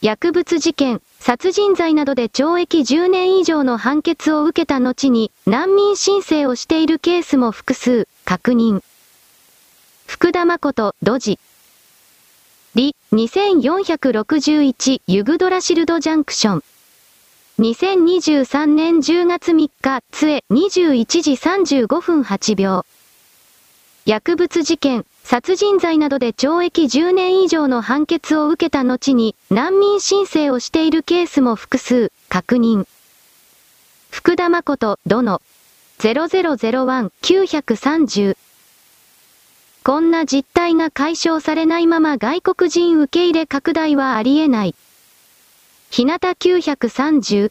薬物事件、殺人罪などで懲役10年以上の判決を受けた後に難民申請をしているケースも複数確認。福田誠、ドジ。リ、2461ユグドラシルドジャンクション。2023年10月3日、つえ、21時35分8秒。薬物事件、殺人罪などで懲役10年以上の判決を受けた後に難民申請をしているケースも複数確認。福田誠、どの0001-930こんな実態が解消されないまま外国人受け入れ拡大はありえない。日向930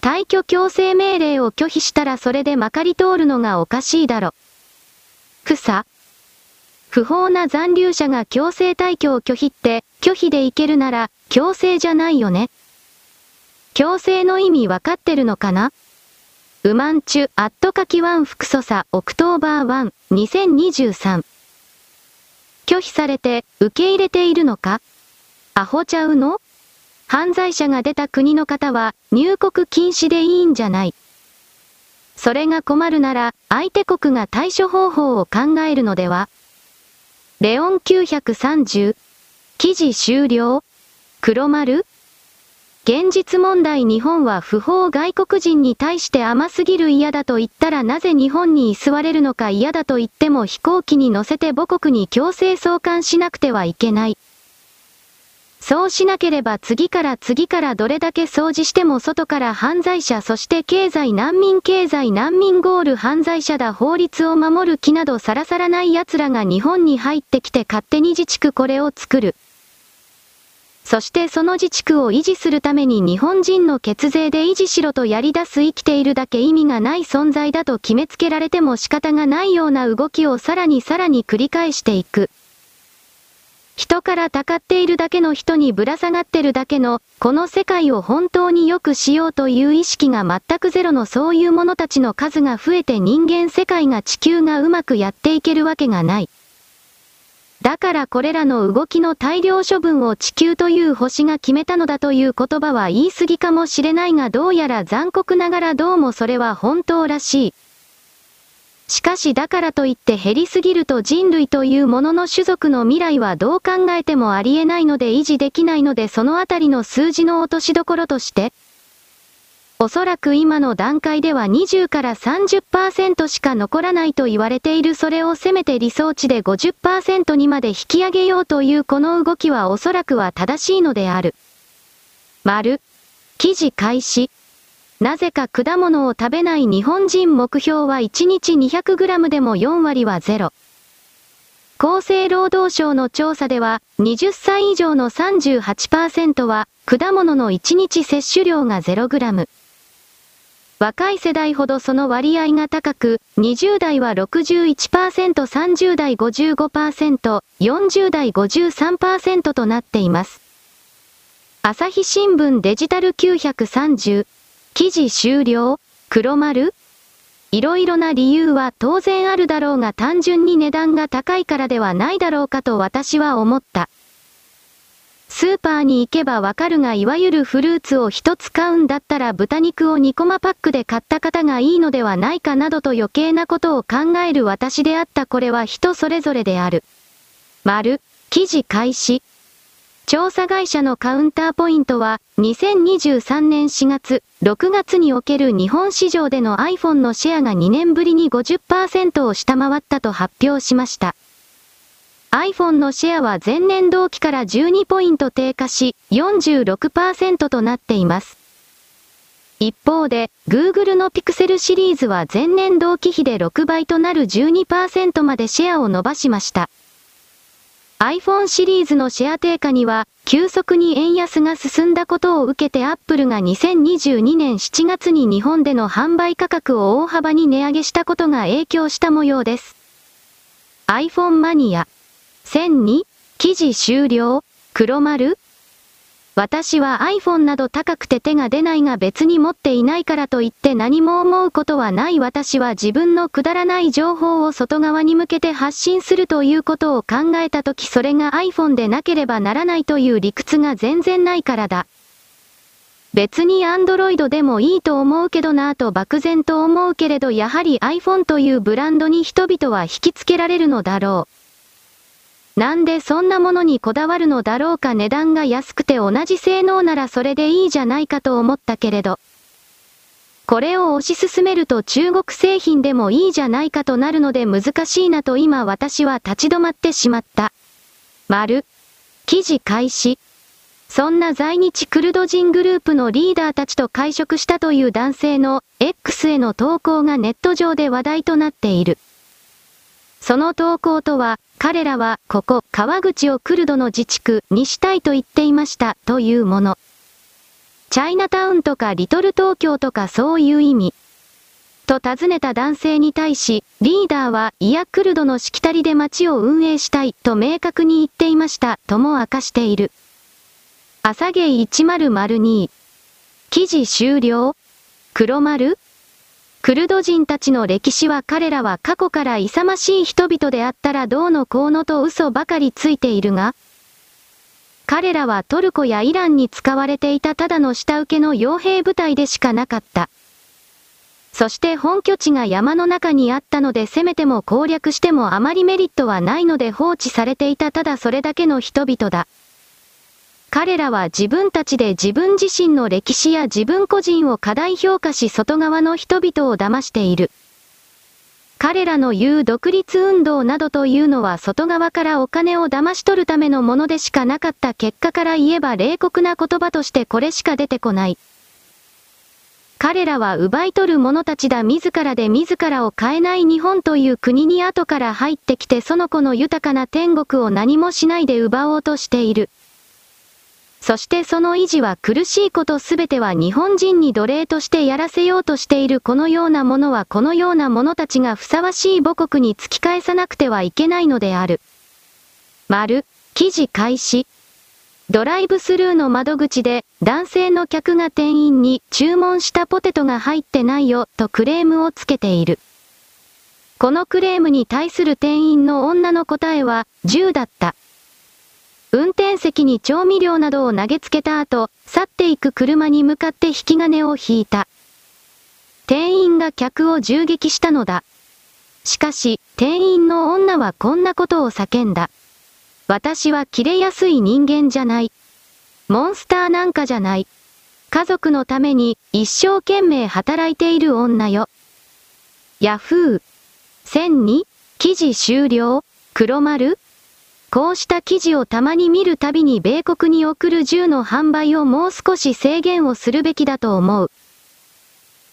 退去強制命令を拒否したらそれでまかり通るのがおかしいだろ。草不法な残留者が強制退去を拒否って、拒否でいけるなら、強制じゃないよね。強制の意味わかってるのかな？ウマンチュ、アットカキワン複素差、オクトーバーワン、2023。拒否されて、受け入れているのか？アホちゃうの？犯罪者が出た国の方は、入国禁止でいいんじゃない。それが困るなら、相手国が対処方法を考えるのでは？レオン930。記事終了？黒丸？現実問題日本は不法外国人に対して甘すぎる嫌だと言ったらなぜ日本に居座れるのか嫌だと言っても飛行機に乗せて母国に強制送還しなくてはいけない。そうしなければ次から次からどれだけ掃除しても外から犯罪者そして経済難民経済難民ゴール犯罪者だ法律を守る気などさらさらない奴らが日本に入ってきて勝手に自治区これを作る。そしてその自治区を維持するために日本人の血税で維持しろとやり出す生きているだけ意味がない存在だと決めつけられても仕方がないような動きをさらにさらに繰り返していく。人からたかっているだけの人にぶら下がってるだけの、この世界を本当に良くしようという意識が全くゼロのそういう者たちの数が増えて人間世界が地球がうまくやっていけるわけがない。だからこれらの動きの大量処分を地球という星が決めたのだという言葉は言い過ぎかもしれないがどうやら残酷ながらどうもそれは本当らしい。しかしだからといって減りすぎると人類というものの種族の未来はどう考えてもありえないので維持できないのでそのあたりの数字の落としどころとして、おそらく今の段階では20から30%しか残らないと言われているそれをせめて理想値で50%にまで引き上げようというこの動きはおそらくは正しいのである。丸。記事開始。なぜか果物を食べない日本人目標は1日 200g でも4割はゼロ。厚生労働省の調査では、20歳以上の38%は、果物の1日摂取量が 0g。若い世代ほどその割合が高く、20代は61%、30代55%、40代53%となっています。朝日新聞デジタル930、記事終了黒丸？いろいろな理由は当然あるだろうが単純に値段が高いからではないだろうかと私は思った。スーパーに行けばわかるがいわゆるフルーツを一つ買うんだったら豚肉を2コマパックで買った方がいいのではないかなどと余計なことを考える私であったこれは人それぞれである。丸、記事開始。調査会社のカウンターポイントは、2023年4月、6月における日本市場での iPhone のシェアが2年ぶりに50%を下回ったと発表しました。iPhone のシェアは前年同期から12ポイント低下し、46%となっています。一方で、Google の Pixel シリーズは前年同期比で6倍となる12%までシェアを伸ばしました。iPhone シリーズのシェア低下には、急速に円安が進んだことを受けて Apple が2022年7月に日本での販売価格を大幅に値上げしたことが影響した模様です。iPhone マニア。1002記事終了黒丸？私は iPhone など高くて手が出ないが別に持っていないからといって何も思うことはない私は自分のくだらない情報を外側に向けて発信するということを考えたときそれが iPhone でなければならないという理屈が全然ないからだ。別に Android でもいいと思うけどなぁと漠然と思うけれどやはり iPhone というブランドに人々は引きつけられるのだろう。なんでそんなものにこだわるのだろうか値段が安くて同じ性能ならそれでいいじゃないかと思ったけれど。これを推し進めると中国製品でもいいじゃないかとなるので難しいなと今私は立ち止まってしまった。丸。記事開始。そんな在日クルド人グループのリーダーたちと会食したという男性の X への投稿がネット上で話題となっている。その投稿とは、彼らは、ここ、川口をクルドの自治区にしたいと言っていました、というもの。チャイナタウンとかリトル東京とかそういう意味。と尋ねた男性に対し、リーダーは、いやクルドのしきたりで街を運営したい、と明確に言っていました、とも明かしている。朝芸1002。記事終了黒丸クルド人たちの歴史は彼らは過去から勇ましい人々であったらどうのこうのと嘘ばかりついているが、彼らはトルコやイランに使われていたただの下請けの傭兵部隊でしかなかった。そして本拠地が山の中にあったので攻めても攻略してもあまりメリットはないので放置されていたただそれだけの人々だ。彼らは自分たちで自分自身の歴史や自分個人を過大評価し外側の人々を騙している。彼らの言う独立運動などというのは外側からお金を騙し取るためのものでしかなかった結果から言えば冷酷な言葉としてこれしか出てこない。彼らは奪い取る者たちだ自らで自らを変えない日本という国に後から入ってきてその子の豊かな天国を何もしないで奪おうとしている。そしてその維持は苦しいことすべては日本人に奴隷としてやらせようとしているこのようなものはこのような者たちがふさわしい母国に突き返さなくてはいけないのである。丸、記事開始。ドライブスルーの窓口で男性の客が店員に注文したポテトが入ってないよとクレームをつけている。このクレームに対する店員の女の答えは10だった。運転席に調味料などを投げつけた後、去っていく車に向かって引き金を引いた。店員が客を銃撃したのだ。しかし、店員の女はこんなことを叫んだ。私は切れやすい人間じゃない。モンスターなんかじゃない。家族のために一生懸命働いている女よ。ヤフー。1002記事終了黒丸こうした記事をたまに見るたびに米国に送る銃の販売をもう少し制限をするべきだと思う。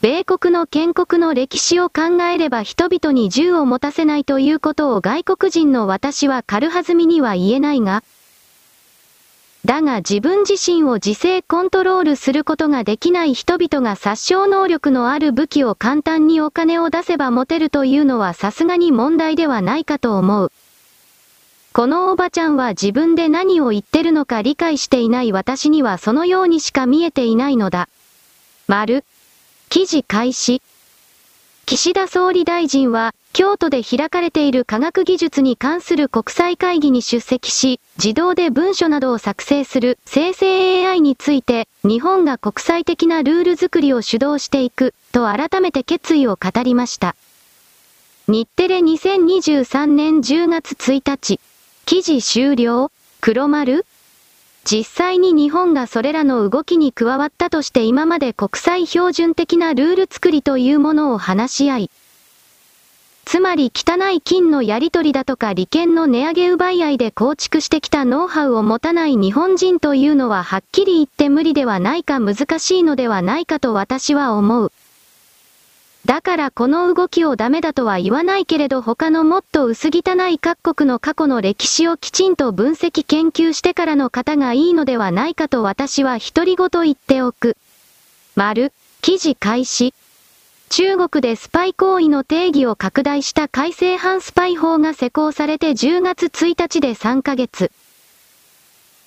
米国の建国の歴史を考えれば人々に銃を持たせないということを外国人の私は軽はずみには言えないが、だが自分自身を自制コントロールすることができない人々が殺傷能力のある武器を簡単にお金を出せば持てるというのはさすがに問題ではないかと思う。このおばちゃんは自分で何を言ってるのか理解していない私にはそのようにしか見えていないのだ。丸。記事開始。岸田総理大臣は、京都で開かれている科学技術に関する国際会議に出席し、自動で文書などを作成する生成 AI について、日本が国際的なルール作りを主導していく、と改めて決意を語りました。日テレ2023年10月1日。記事終了？黒丸？実際に日本がそれらの動きに加わったとして今まで国際標準的なルール作りというものを話し合い、つまり汚い金のやり取りだとか利権の値上げ奪い合いで構築してきたノウハウを持たない日本人というのははっきり言って無理ではないか難しいのではないかと私は思う。だからこの動きをダメだとは言わないけれど他のもっと薄汚い各国の過去の歴史をきちんと分析研究してからの方がいいのではないかと私は独り言言っておく。丸、記事開始。中国でスパイ行為の定義を拡大した改正反スパイ法が施行されて10月1日で3ヶ月。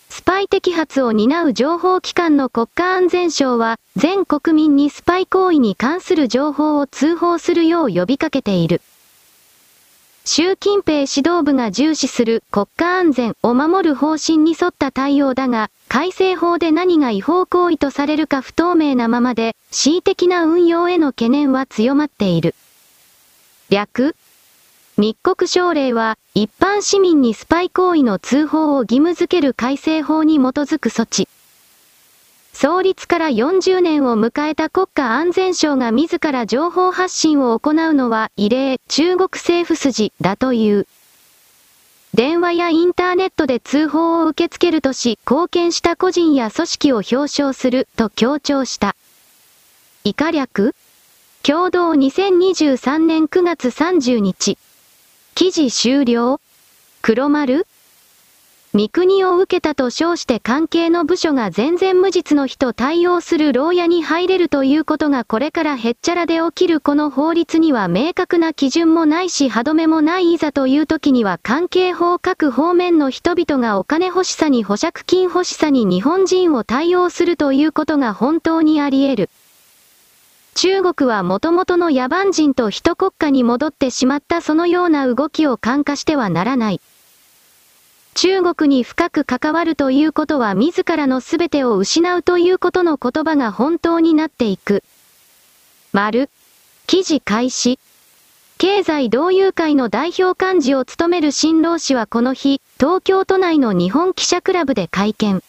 スパイ摘発を担う情報機関の国家安全省は、全国民にスパイ行為に関する情報を通報するよう呼びかけている。習近平指導部が重視する国家安全を守る方針に沿った対応だが、改正法で何が違法行為とされるか不透明なままで、恣意的な運用への懸念は強まっている。略密告省令は、一般市民にスパイ行為の通報を義務付ける改正法に基づく措置。創立から40年を迎えた国家安全省が自ら情報発信を行うのは異例、中国政府筋だという。電話やインターネットで通報を受け付けるとし、貢献した個人や組織を表彰すると強調した。以下略共同2023年9月30日。記事終了？黒丸？三国を受けたと称して関係の部署が全然無実の人対応する牢屋に入れるということがこれからへっちゃらで起きるこの法律には明確な基準もないし歯止めもないいざという時には関係法各方面の人々がお金欲しさに保釈金欲しさに日本人を対応するということが本当にあり得る。中国はもともとの野蛮人と一国家に戻ってしまったそのような動きを感化してはならない。中国に深く関わるということは自らの全てを失うということの言葉が本当になっていく。丸。記事開始。経済同友会の代表幹事を務める新郎氏はこの日、東京都内の日本記者クラブで会見。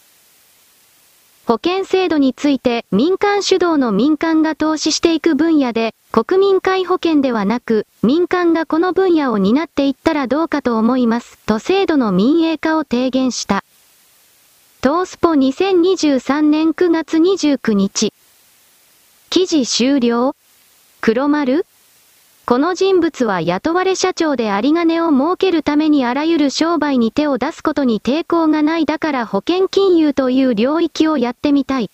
保険制度について民間主導の民間が投資していく分野で、国民皆保険ではなく、民間がこの分野を担っていったらどうかと思います、と制度の民営化を提言した。東スポ2023年9月29日。記事終了黒丸この人物は雇われ社長で有り金を設けるためにあらゆる商売に手を出すことに抵抗がないだから保険金融という領域をやってみたい。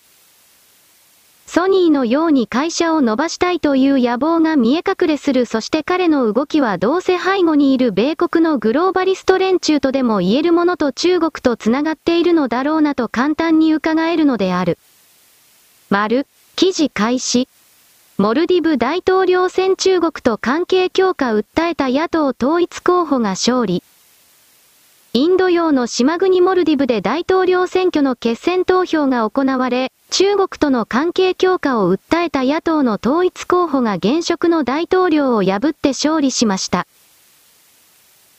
ソニーのように会社を伸ばしたいという野望が見え隠れするそして彼の動きはどうせ背後にいる米国のグローバリスト連中とでも言えるものと中国と繋がっているのだろうなと簡単に伺えるのである。丸、記事開始。モルディブ大統領選中国と関係強化訴えた野党統一候補が勝利。インド洋の島国モルディブで大統領選挙の決選投票が行われ、中国との関係強化を訴えた野党の統一候補が現職の大統領を破って勝利しました。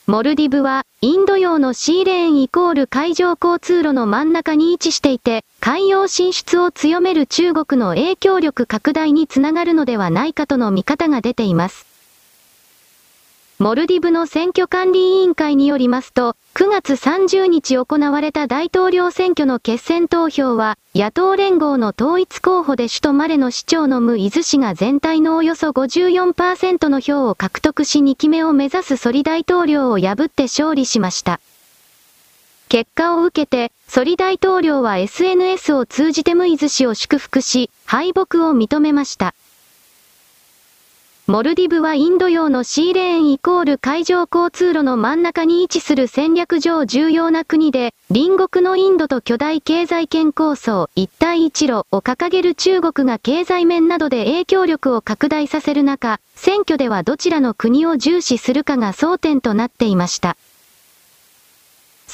モルディブは、インド洋のシーレーンイコール海上交通路の真ん中に位置していて、海洋進出を強める中国の影響力拡大につながるのではないかとの見方が出ています。モルディブの選挙管理委員会によりますと、9月30日行われた大統領選挙の決選投票は、野党連合の統一候補で首都マレの市長のム・イズ氏が全体のおよそ54%の票を獲得し2期目を目指すソリ大統領を破って勝利しました。結果を受けて、ソリ大統領は SNS を通じてムイズ氏を祝福し、敗北を認めました。モルディブはインド洋のシーレーンイコール海上交通路の真ん中に位置する戦略上重要な国で、隣国のインドと巨大経済圏構想一帯一路を掲げる中国が経済面などで影響力を拡大させる中、選挙ではどちらの国を重視するかが争点となっていました。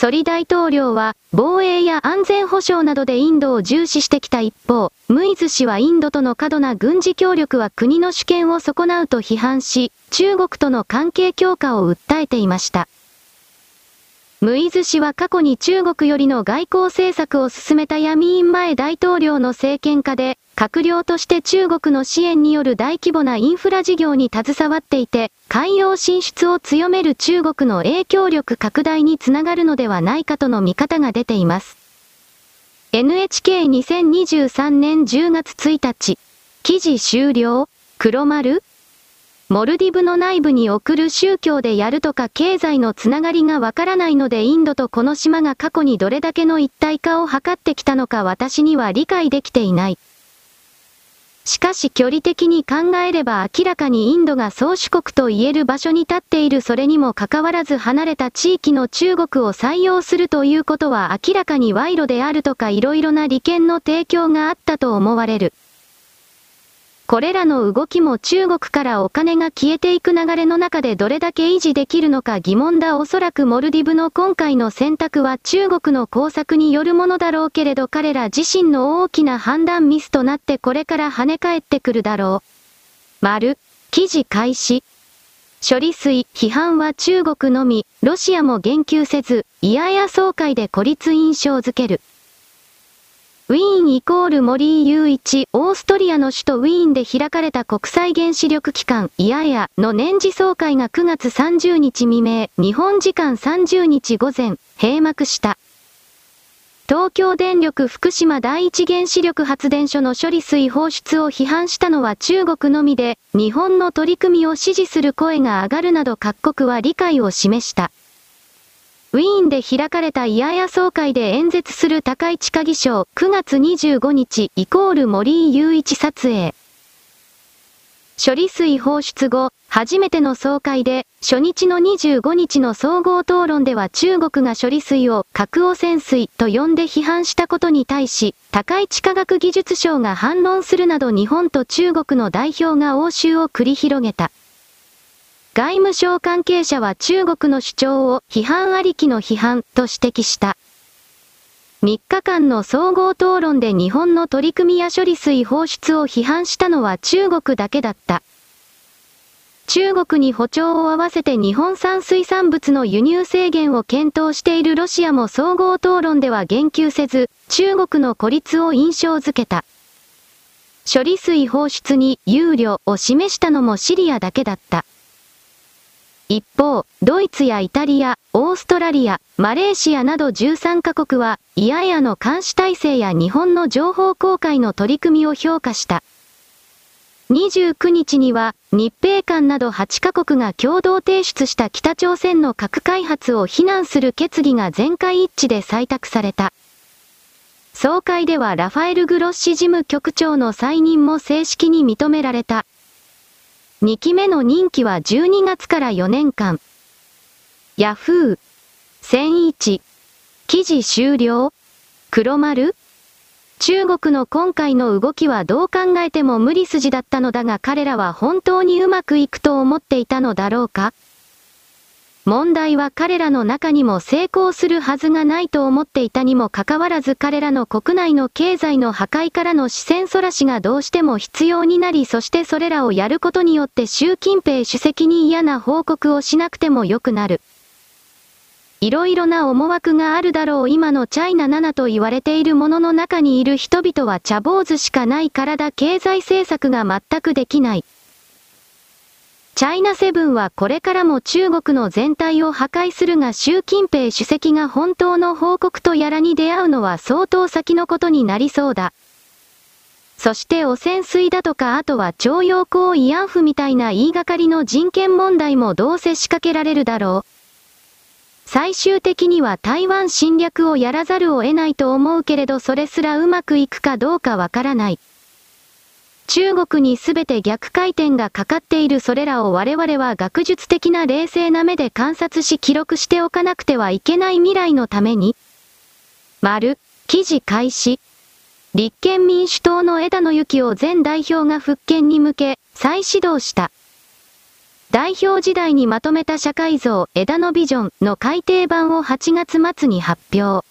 ソリ大統領は、防衛や安全保障などでインドを重視してきた一方、ムイズ氏はインドとの過度な軍事協力は国の主権を損なうと批判し、中国との関係強化を訴えていました。ムイズ氏は過去に中国よりの外交政策を進めたヤミーン前大統領の政権下で、閣僚として中国の支援による大規模なインフラ事業に携わっていて、海洋進出を強める中国の影響力拡大につながるのではないかとの見方が出ています。NHK2023 年10月1日。記事終了黒丸モルディブの内部に送る宗教でやるとか経済のつながりがわからないのでインドとこの島が過去にどれだけの一体化を図ってきたのか私には理解できていない。しかし距離的に考えれば明らかにインドが宗主国と言える場所に立っているそれにもかかわらず離れた地域の中国を採用するということは明らかに賄賂であるとか色々な利権の提供があったと思われる。これらの動きも中国からお金が消えていく流れの中でどれだけ維持できるのか疑問だおそらくモルディブの今回の選択は中国の工作によるものだろうけれど彼ら自身の大きな判断ミスとなってこれから跳ね返ってくるだろう。丸、記事開始。処理水、批判は中国のみ、ロシアも言及せず、いやや総会で孤立印象づける。ウィーンイコール森井雄一、オーストリアの首都ウィーンで開かれた国際原子力機関、イアヤの年次総会が9月30日未明、日本時間30日午前、閉幕した。東京電力福島第一原子力発電所の処理水放出を批判したのは中国のみで、日本の取り組みを支持する声が上がるなど各国は理解を示した。ウィーンで開かれたイヤヤ総会で演説する高市科議賞9月25日イコール森井雄一撮影。処理水放出後、初めての総会で、初日の25日の総合討論では中国が処理水を核汚染水と呼んで批判したことに対し、高市科学技術省が反論するなど日本と中国の代表が応酬を繰り広げた。外務省関係者は中国の主張を批判ありきの批判と指摘した。3日間の総合討論で日本の取り組みや処理水放出を批判したのは中国だけだった。中国に歩調を合わせて日本産水産物の輸入制限を検討しているロシアも総合討論では言及せず、中国の孤立を印象づけた。処理水放出に憂慮を示したのもシリアだけだった。一方、ドイツやイタリア、オーストラリア、マレーシアなど13カ国は、イヤヤの監視体制や日本の情報公開の取り組みを評価した。29日には、日米間など8カ国が共同提出した北朝鮮の核開発を非難する決議が全会一致で採択された。総会ではラファエル・グロッシ事務局長の再任も正式に認められた。2期目の任期は12月から4年間。ヤフー。1001。記事終了黒丸中国の今回の動きはどう考えても無理筋だったのだが彼らは本当にうまくいくと思っていたのだろうか？問題は彼らの中にも成功するはずがないと思っていたにもかかわらず彼らの国内の経済の破壊からの視線そらしがどうしても必要になりそしてそれらをやることによって習近平主席に嫌な報告をしなくても良くなる。いろいろな思惑があるだろう今のチャイナ7と言われているものの中にいる人々は茶坊主しかない体経済政策が全くできない。チャイナセブンはこれからも中国の全体を破壊するが習近平主席が本当の報告とやらに出会うのは相当先のことになりそうだ。そして汚染水だとかあとは徴用工慰安婦みたいな言いがかりの人権問題もどうせ仕掛けられるだろう。最終的には台湾侵略をやらざるを得ないと思うけれどそれすらうまくいくかどうかわからない。中国にすべて逆回転がかかっているそれらを我々は学術的な冷静な目で観察し記録しておかなくてはいけない未来のために、丸、記事開始。立憲民主党の枝野幸男前代表が復権に向け、再始動した。代表時代にまとめた社会像枝野ビジョンの改訂版を8月末に発表。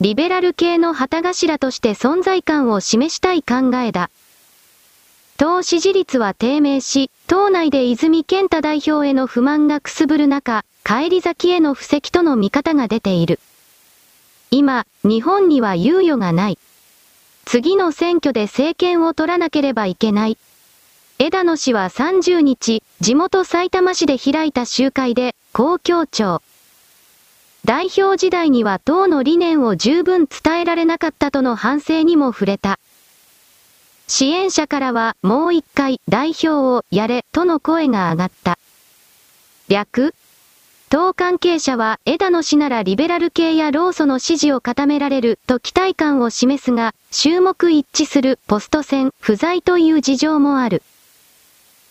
リベラル系の旗頭として存在感を示したい考えだ。党支持率は低迷し、党内で泉健太代表への不満がくすぶる中、帰り咲きへの布石との見方が出ている。今、日本には猶予がない。次の選挙で政権を取らなければいけない。枝野氏は30日、地元埼玉市で開いた集会で、こう強調。代表時代には党の理念を十分伝えられなかったとの反省にも触れた。支援者からはもう一回代表をやれとの声が上がった。略党関係者は枝野氏ならリベラル系や労組の支持を固められると期待感を示すが、注目一致するポスト戦不在という事情もある。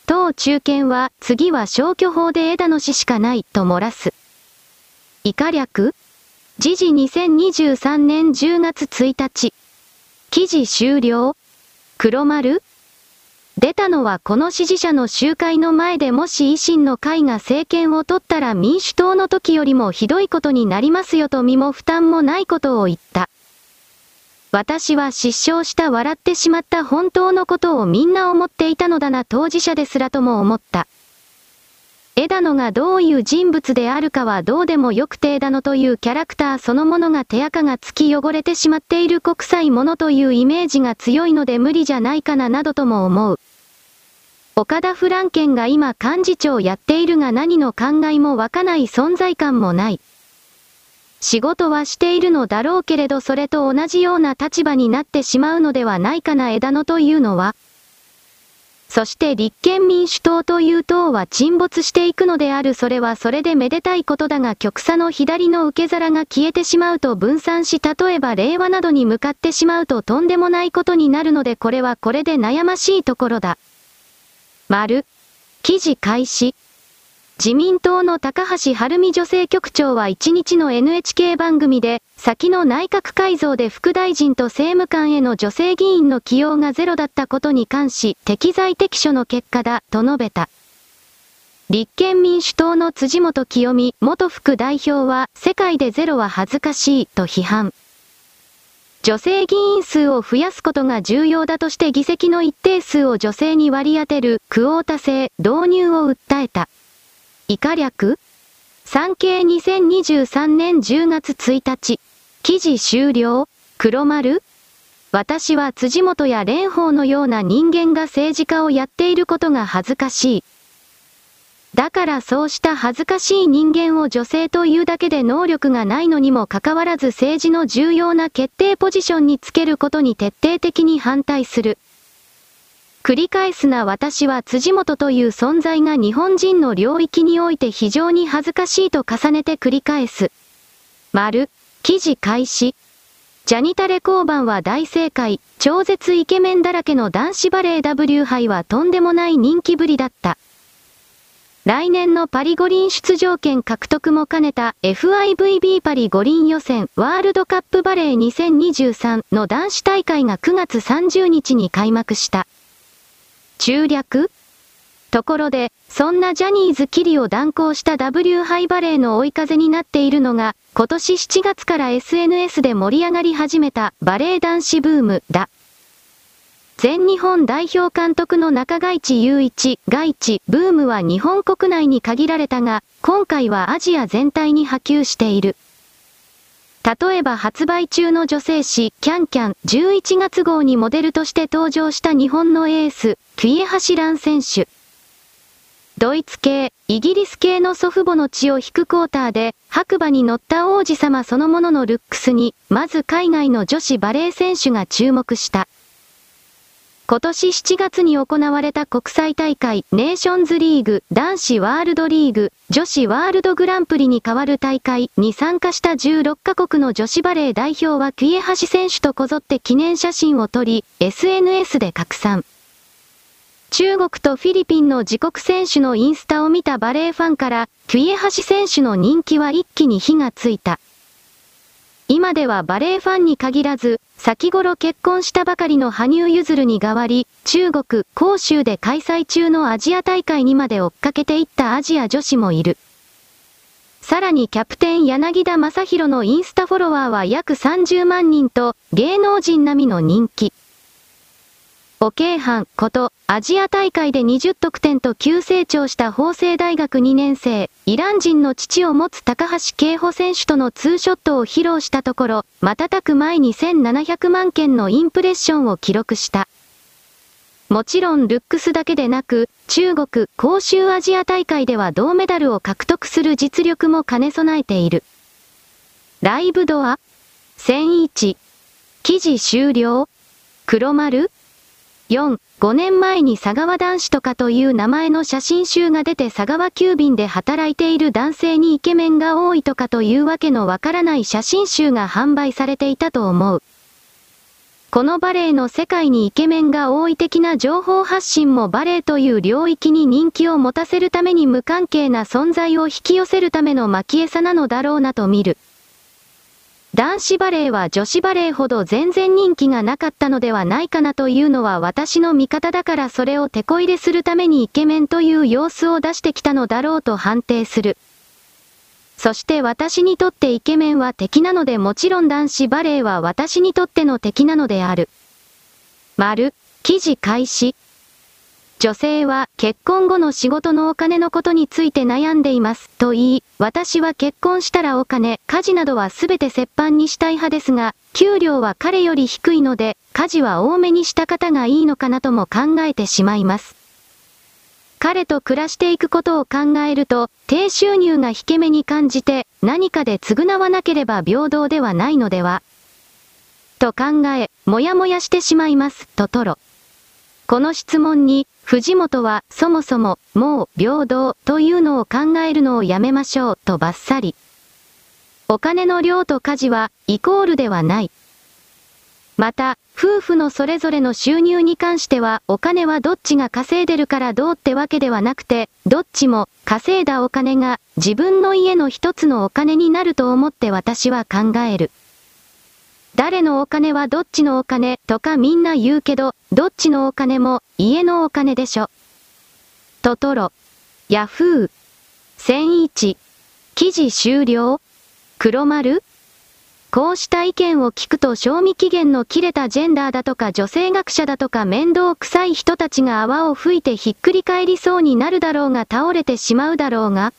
党中堅は次は消去法で枝野氏しかないと漏らす。以下略時事2023年10月1日。記事終了黒丸？出たのはこの支持者の集会の前でもし維新の会が政権を取ったら民主党の時よりもひどいことになりますよと身も負担もないことを言った。私は失笑した笑ってしまった本当のことをみんな思っていたのだな当事者ですらとも思った。枝野がどういう人物であるかはどうでもよくて枝野というキャラクターそのものが手垢がつき汚れてしまっている国際ものというイメージが強いので無理じゃないかななどとも思う。岡田フランケンが今幹事長やっているが何の考えも湧かない存在感もない。仕事はしているのだろうけれどそれと同じような立場になってしまうのではないかな枝野というのは。そして立憲民主党という党は沈没していくのであるそれはそれでめでたいことだが極左の左の受け皿が消えてしまうと分散し例えば令和などに向かってしまうととんでもないことになるのでこれはこれで悩ましいところだ。丸。記事開始。自民党の高橋晴美女性局長は1日の NHK 番組で、先の内閣改造で副大臣と政務官への女性議員の起用がゼロだったことに関し、適材適所の結果だ、と述べた。立憲民主党の辻元清美元副代表は、世界でゼロは恥ずかしい、と批判。女性議員数を増やすことが重要だとして議席の一定数を女性に割り当てるクオータ制導入を訴えた。以下略産経2023年10月1日。記事終了？黒丸？私は辻元や蓮舫のような人間が政治家をやっていることが恥ずかしい。だからそうした恥ずかしい人間を女性というだけで能力がないのにもかかわらず政治の重要な決定ポジションにつけることに徹底的に反対する。繰り返すな私は辻元という存在が日本人の領域において非常に恥ずかしいと重ねて繰り返す。丸、記事開始。ジャニタレ交番は大正解、超絶イケメンだらけの男子バレー W 杯はとんでもない人気ぶりだった。来年のパリ五輪出場権獲得も兼ねた FIVB パリ五輪予選ワールドカップバレー2023の男子大会が9月30日に開幕した。中略ところで、そんなジャニーズキリを断行した W ハイバレーの追い風になっているのが、今年7月から SNS で盛り上がり始めたバレエ男子ブームだ。全日本代表監督の中外地雄一、外地、ブームは日本国内に限られたが、今回はアジア全体に波及している。例えば発売中の女性誌、キャンキャン、11月号にモデルとして登場した日本のエース、クイエハシラン選手。ドイツ系、イギリス系の祖父母の血を引くクォーターで、白馬に乗った王子様そのもののルックスに、まず海外の女子バレー選手が注目した。今年7月に行われた国際大会ネーションズリーグ男子ワールドリーグ女子ワールドグランプリに代わる大会に参加した16カ国の女子バレー代表はクイエハシ選手とこぞって記念写真を撮り、SNS で拡散。中国とフィリピンの自国選手のインスタを見たバレーファンから、クイエハシ選手の人気は一気に火がついた。今ではバレーファンに限らず、先頃結婚したばかりの羽生結弦に代わり、中国、広州で開催中のアジア大会にまで追っかけていったアジア女子もいる。さらにキャプテン柳田正宏のインスタフォロワーは約30万人と、芸能人並みの人気。お京阪こと、アジア大会で20得点と急成長した法政大学2年生、イラン人の父を持つ高橋慶保選手とのツーショットを披露したところ、瞬く前に1700万件のインプレッションを記録した。もちろんルックスだけでなく、中国、広州アジア大会では銅メダルを獲得する実力も兼ね備えている。ライブドア ?1001。記事終了黒丸4、5年前に佐川男子とかという名前の写真集が出て佐川急便で働いている男性にイケメンが多いとかというわけのわからない写真集が販売されていたと思う。このバレエの世界にイケメンが多い的な情報発信もバレエという領域に人気を持たせるために無関係な存在を引き寄せるための巻き餌なのだろうなと見る。男子バレーは女子バレーほど全然人気がなかったのではないかなというのは私の見方だからそれを手こ入れするためにイケメンという様子を出してきたのだろうと判定する。そして私にとってイケメンは敵なのでもちろん男子バレーは私にとっての敵なのである。丸、記事開始。女性は結婚後の仕事のお金のことについて悩んでいますと言い、私は結婚したらお金、家事などはすべて折半にしたい派ですが、給料は彼より低いので、家事は多めにした方がいいのかなとも考えてしまいます。彼と暮らしていくことを考えると、低収入が引け目に感じて、何かで償わなければ平等ではないのではと考え、もやもやしてしまいます、とトロ。この質問に、藤本は、そもそも、もう、平等、というのを考えるのをやめましょう、とばっさり。お金の量と家事は、イコールではない。また、夫婦のそれぞれの収入に関しては、お金はどっちが稼いでるからどうってわけではなくて、どっちも、稼いだお金が、自分の家の一つのお金になると思って私は考える。誰のお金はどっちのお金とかみんな言うけど、どっちのお金も家のお金でしょ。トトロ。ヤフー。1001。記事終了黒丸こうした意見を聞くと賞味期限の切れたジェンダーだとか女性学者だとか面倒くさい人たちが泡を吹いてひっくり返りそうになるだろうが倒れてしまうだろうが、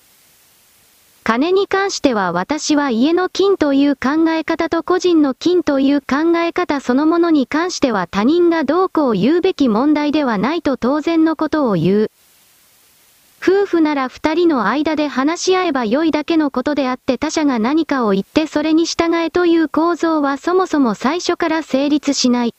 金に関しては私は家の金という考え方と個人の金という考え方そのものに関しては他人がどうこう言うべき問題ではないと当然のことを言う。夫婦なら二人の間で話し合えば良いだけのことであって他者が何かを言ってそれに従えという構造はそもそも最初から成立しない。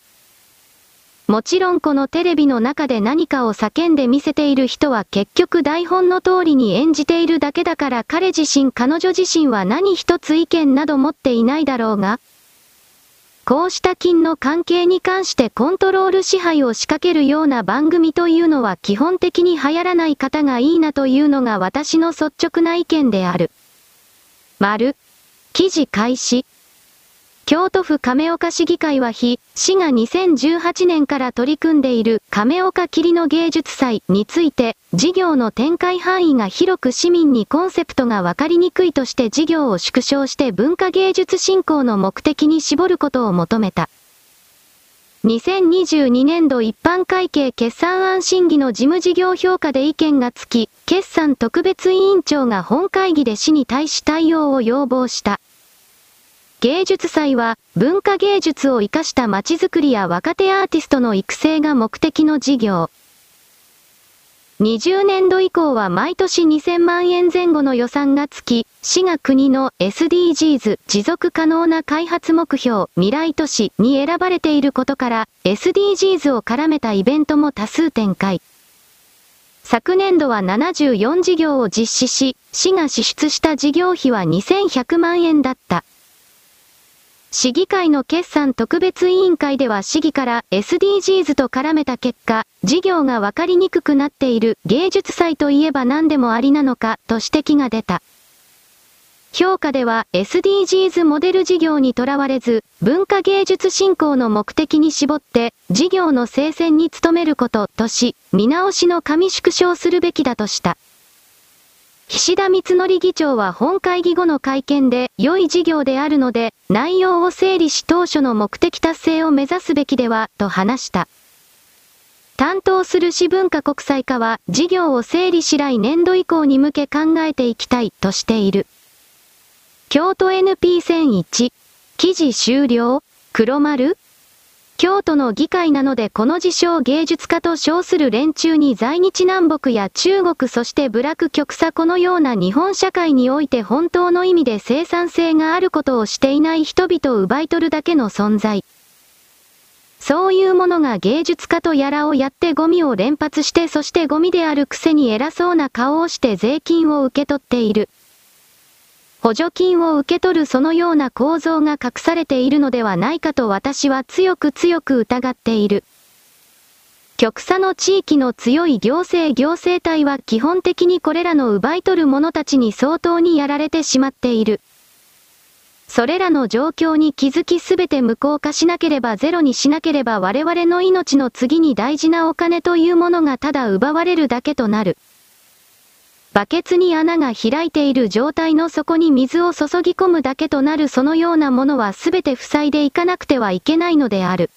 もちろんこのテレビの中で何かを叫んで見せている人は結局台本の通りに演じているだけだから彼自身彼女自身は何一つ意見など持っていないだろうが、こうした金の関係に関してコントロール支配を仕掛けるような番組というのは基本的に流行らない方がいいなというのが私の率直な意見である。丸。記事開始。京都府亀岡市議会は非、市が2018年から取り組んでいる亀岡霧の芸術祭について、事業の展開範囲が広く市民にコンセプトがわかりにくいとして事業を縮小して文化芸術振興の目的に絞ることを求めた。2022年度一般会計決算案審議の事務事業評価で意見がつき、決算特別委員長が本会議で市に対し対応を要望した。芸術祭は文化芸術を活かした街づくりや若手アーティストの育成が目的の事業。20年度以降は毎年2000万円前後の予算がつき、市が国の SDGs 持続可能な開発目標未来都市に選ばれていることから SDGs を絡めたイベントも多数展開。昨年度は74事業を実施し、市が支出した事業費は2100万円だった。市議会の決算特別委員会では市議から SDGs と絡めた結果、事業がわかりにくくなっている芸術祭といえば何でもありなのかと指摘が出た。評価では SDGs モデル事業にとらわれず、文化芸術振興の目的に絞って、事業の生鮮に努めることとし、見直しの紙縮小するべきだとした。岸田光則議長は本会議後の会見で、良い事業であるので、内容を整理し当初の目的達成を目指すべきでは、と話した。担当する市文化国際課は、事業を整理し来年度以降に向け考えていきたい、としている。京都 NP1001、記事終了黒丸京都の議会なのでこの自称芸術家と称する連中に在日南北や中国そして部落極左このような日本社会において本当の意味で生産性があることをしていない人々を奪い取るだけの存在。そういうものが芸術家とやらをやってゴミを連発してそしてゴミであるくせに偉そうな顔をして税金を受け取っている。補助金を受け取るそのような構造が隠されているのではないかと私は強く強く疑っている。極左の地域の強い行政行政体は基本的にこれらの奪い取る者たちに相当にやられてしまっている。それらの状況に気づきすべて無効化しなければゼロにしなければ我々の命の次に大事なお金というものがただ奪われるだけとなる。バケツに穴が開いている状態の底に水を注ぎ込むだけとなるそのようなものはすべて塞いでいかなくてはいけないのである。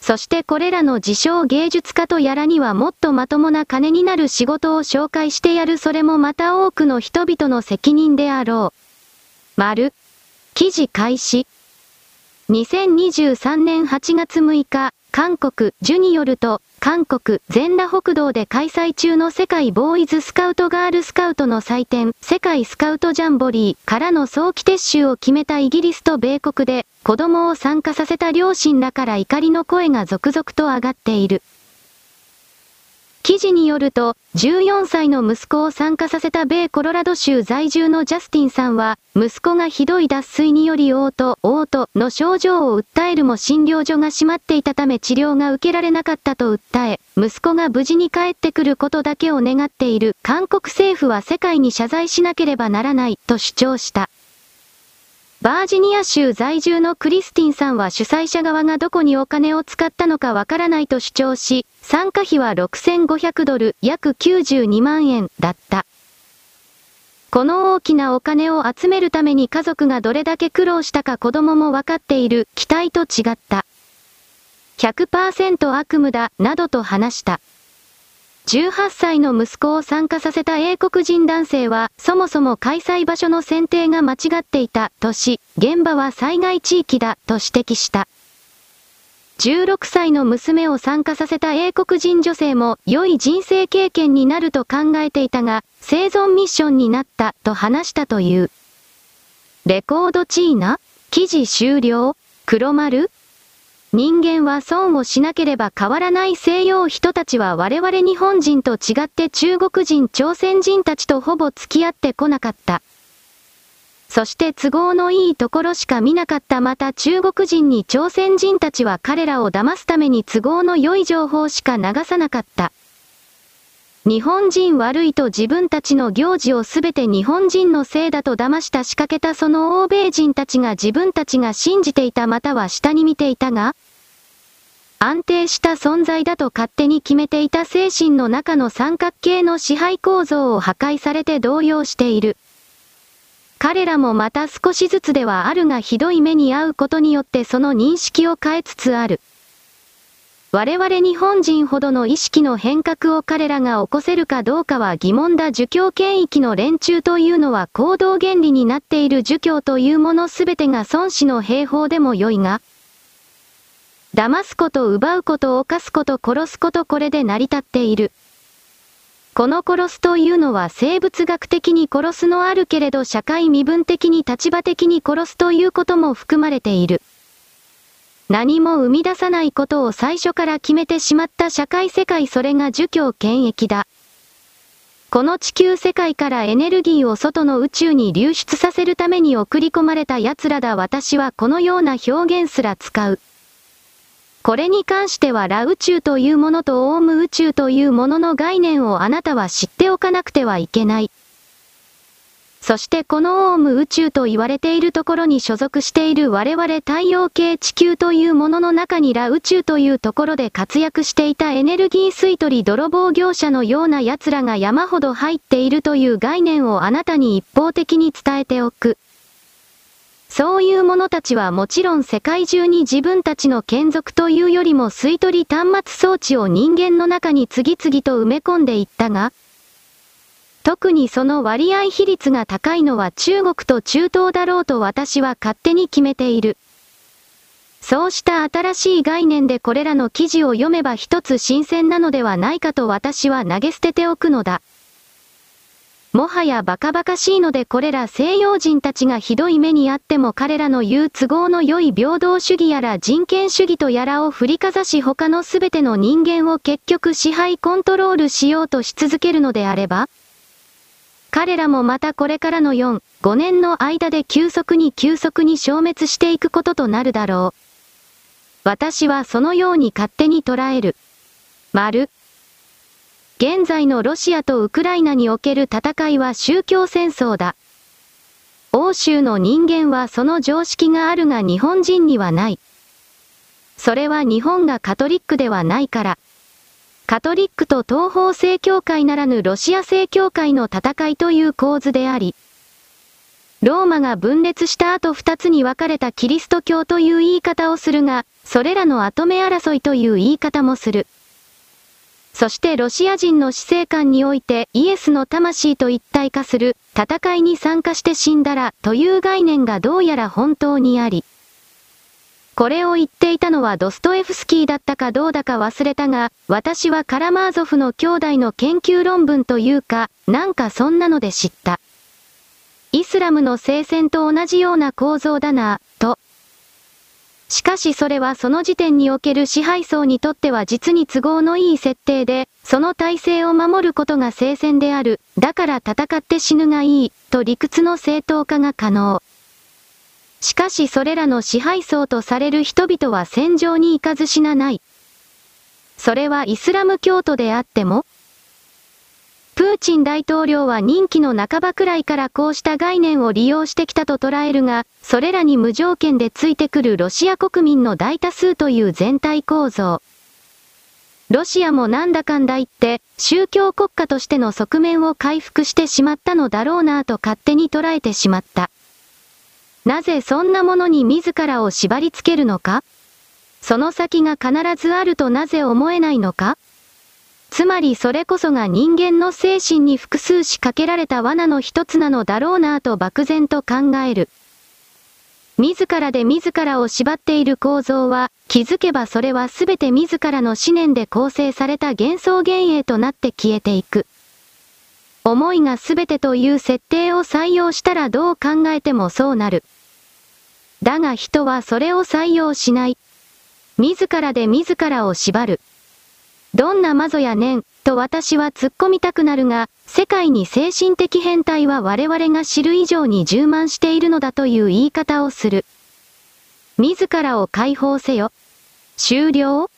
そしてこれらの自称芸術家とやらにはもっとまともな金になる仕事を紹介してやるそれもまた多くの人々の責任であろう。丸。記事開始。2023年8月6日、韓国、ジュによると、韓国、全羅北道で開催中の世界ボーイズスカウトガールスカウトの祭典、世界スカウトジャンボリーからの早期撤収を決めたイギリスと米国で、子供を参加させた両親らから怒りの声が続々と上がっている。記事によると、14歳の息子を参加させた米コロラド州在住のジャスティンさんは、息子がひどい脱水により嘔吐、嘔吐の症状を訴えるも診療所が閉まっていたため治療が受けられなかったと訴え、息子が無事に帰ってくることだけを願っている韓国政府は世界に謝罪しなければならないと主張した。バージニア州在住のクリスティンさんは主催者側がどこにお金を使ったのかわからないと主張し、参加費は6500ドル、約92万円だった。この大きなお金を集めるために家族がどれだけ苦労したか子供もわかっている、期待と違った。100%悪夢だ、などと話した。18歳の息子を参加させた英国人男性は、そもそも開催場所の選定が間違っていた、とし、現場は災害地域だ、と指摘した。16歳の娘を参加させた英国人女性も、良い人生経験になると考えていたが、生存ミッションになった、と話したという。レコードチーナ？記事終了？黒丸？人間は損をしなければ変わらない西洋人たちは我々日本人と違って中国人朝鮮人たちとほぼ付き合ってこなかった。そして都合のいいところしか見なかったまた中国人に朝鮮人たちは彼らを騙すために都合の良い情報しか流さなかった。日本人悪いと自分たちの行事をすべて日本人のせいだと騙した仕掛けたその欧米人たちが自分たちが信じていたまたは下に見ていたが、安定した存在だと勝手に決めていた精神の中の三角形の支配構造を破壊されて動揺している。彼らもまた少しずつではあるがひどい目に遭うことによってその認識を変えつつある。我々日本人ほどの意識の変革を彼らが起こせるかどうかは疑問だ儒教権益の連中というのは行動原理になっている儒教というものすべてが孫子の兵法でも良いが、騙すこと奪うこと犯すこと殺すことこれで成り立っている。この殺すというのは生物学的に殺すのあるけれど社会身分的に立場的に殺すということも含まれている。何も生み出さないことを最初から決めてしまった社会世界それが儒教権益だ。この地球世界からエネルギーを外の宇宙に流出させるために送り込まれた奴らだ私はこのような表現すら使う。これに関してはラ宇宙というものとオウム宇宙というものの概念をあなたは知っておかなくてはいけない。そしてこのオウム宇宙と言われているところに所属している我々太陽系地球というものの中にラ宇宙というところで活躍していたエネルギー吸い取り泥棒業者のような奴らが山ほど入っているという概念をあなたに一方的に伝えておく。そういう者たちはもちろん世界中に自分たちの眷属というよりも吸い取り端末装置を人間の中に次々と埋め込んでいったが、特にその割合比率が高いのは中国と中東だろうと私は勝手に決めている。そうした新しい概念でこれらの記事を読めば一つ新鮮なのではないかと私は投げ捨てておくのだ。もはやバカバカしいのでこれら西洋人たちがひどい目にあっても彼らの言う都合の良い平等主義やら人権主義とやらを振りかざし他のすべての人間を結局支配コントロールしようとし続けるのであれば彼らもまたこれからの4、5年の間で急速に急速に消滅していくこととなるだろう。私はそのように勝手に捉える。丸。現在のロシアとウクライナにおける戦いは宗教戦争だ。欧州の人間はその常識があるが日本人にはない。それは日本がカトリックではないから。カトリックと東方正教会ならぬロシア正教会の戦いという構図であり、ローマが分裂した後二つに分かれたキリスト教という言い方をするが、それらの後目争いという言い方もする。そしてロシア人の死生観においてイエスの魂と一体化する戦いに参加して死んだらという概念がどうやら本当にあり、これを言っていたのはドストエフスキーだったかどうだか忘れたが、私はカラマーゾフの兄弟の研究論文というか、なんかそんなので知った。イスラムの聖戦と同じような構造だな、と。しかしそれはその時点における支配層にとっては実に都合のいい設定で、その体制を守ることが聖戦である、だから戦って死ぬがいい、と理屈の正当化が可能。しかしそれらの支配層とされる人々は戦場に行かず死なない。それはイスラム教徒であってもプーチン大統領は任期の半ばくらいからこうした概念を利用してきたと捉えるが、それらに無条件でついてくるロシア国民の大多数という全体構造。ロシアもなんだかんだ言って、宗教国家としての側面を回復してしまったのだろうなぁと勝手に捉えてしまった。なぜそんなものに自らを縛り付けるのか？その先が必ずあるとなぜ思えないのか？つまりそれこそが人間の精神に複数仕掛けられた罠の一つなのだろうなぁと漠然と考える。自らで自らを縛っている構造は、気づけばそれは全て自らの思念で構成された幻想幻影となって消えていく。思いが全てという設定を採用したらどう考えてもそうなる。だが人はそれを採用しない。自らで自らを縛る。どんなマゾやねん、と私は突っ込みたくなるが、世界に精神的変態は我々が知る以上に充満しているのだという言い方をする。自らを解放せよ。終了？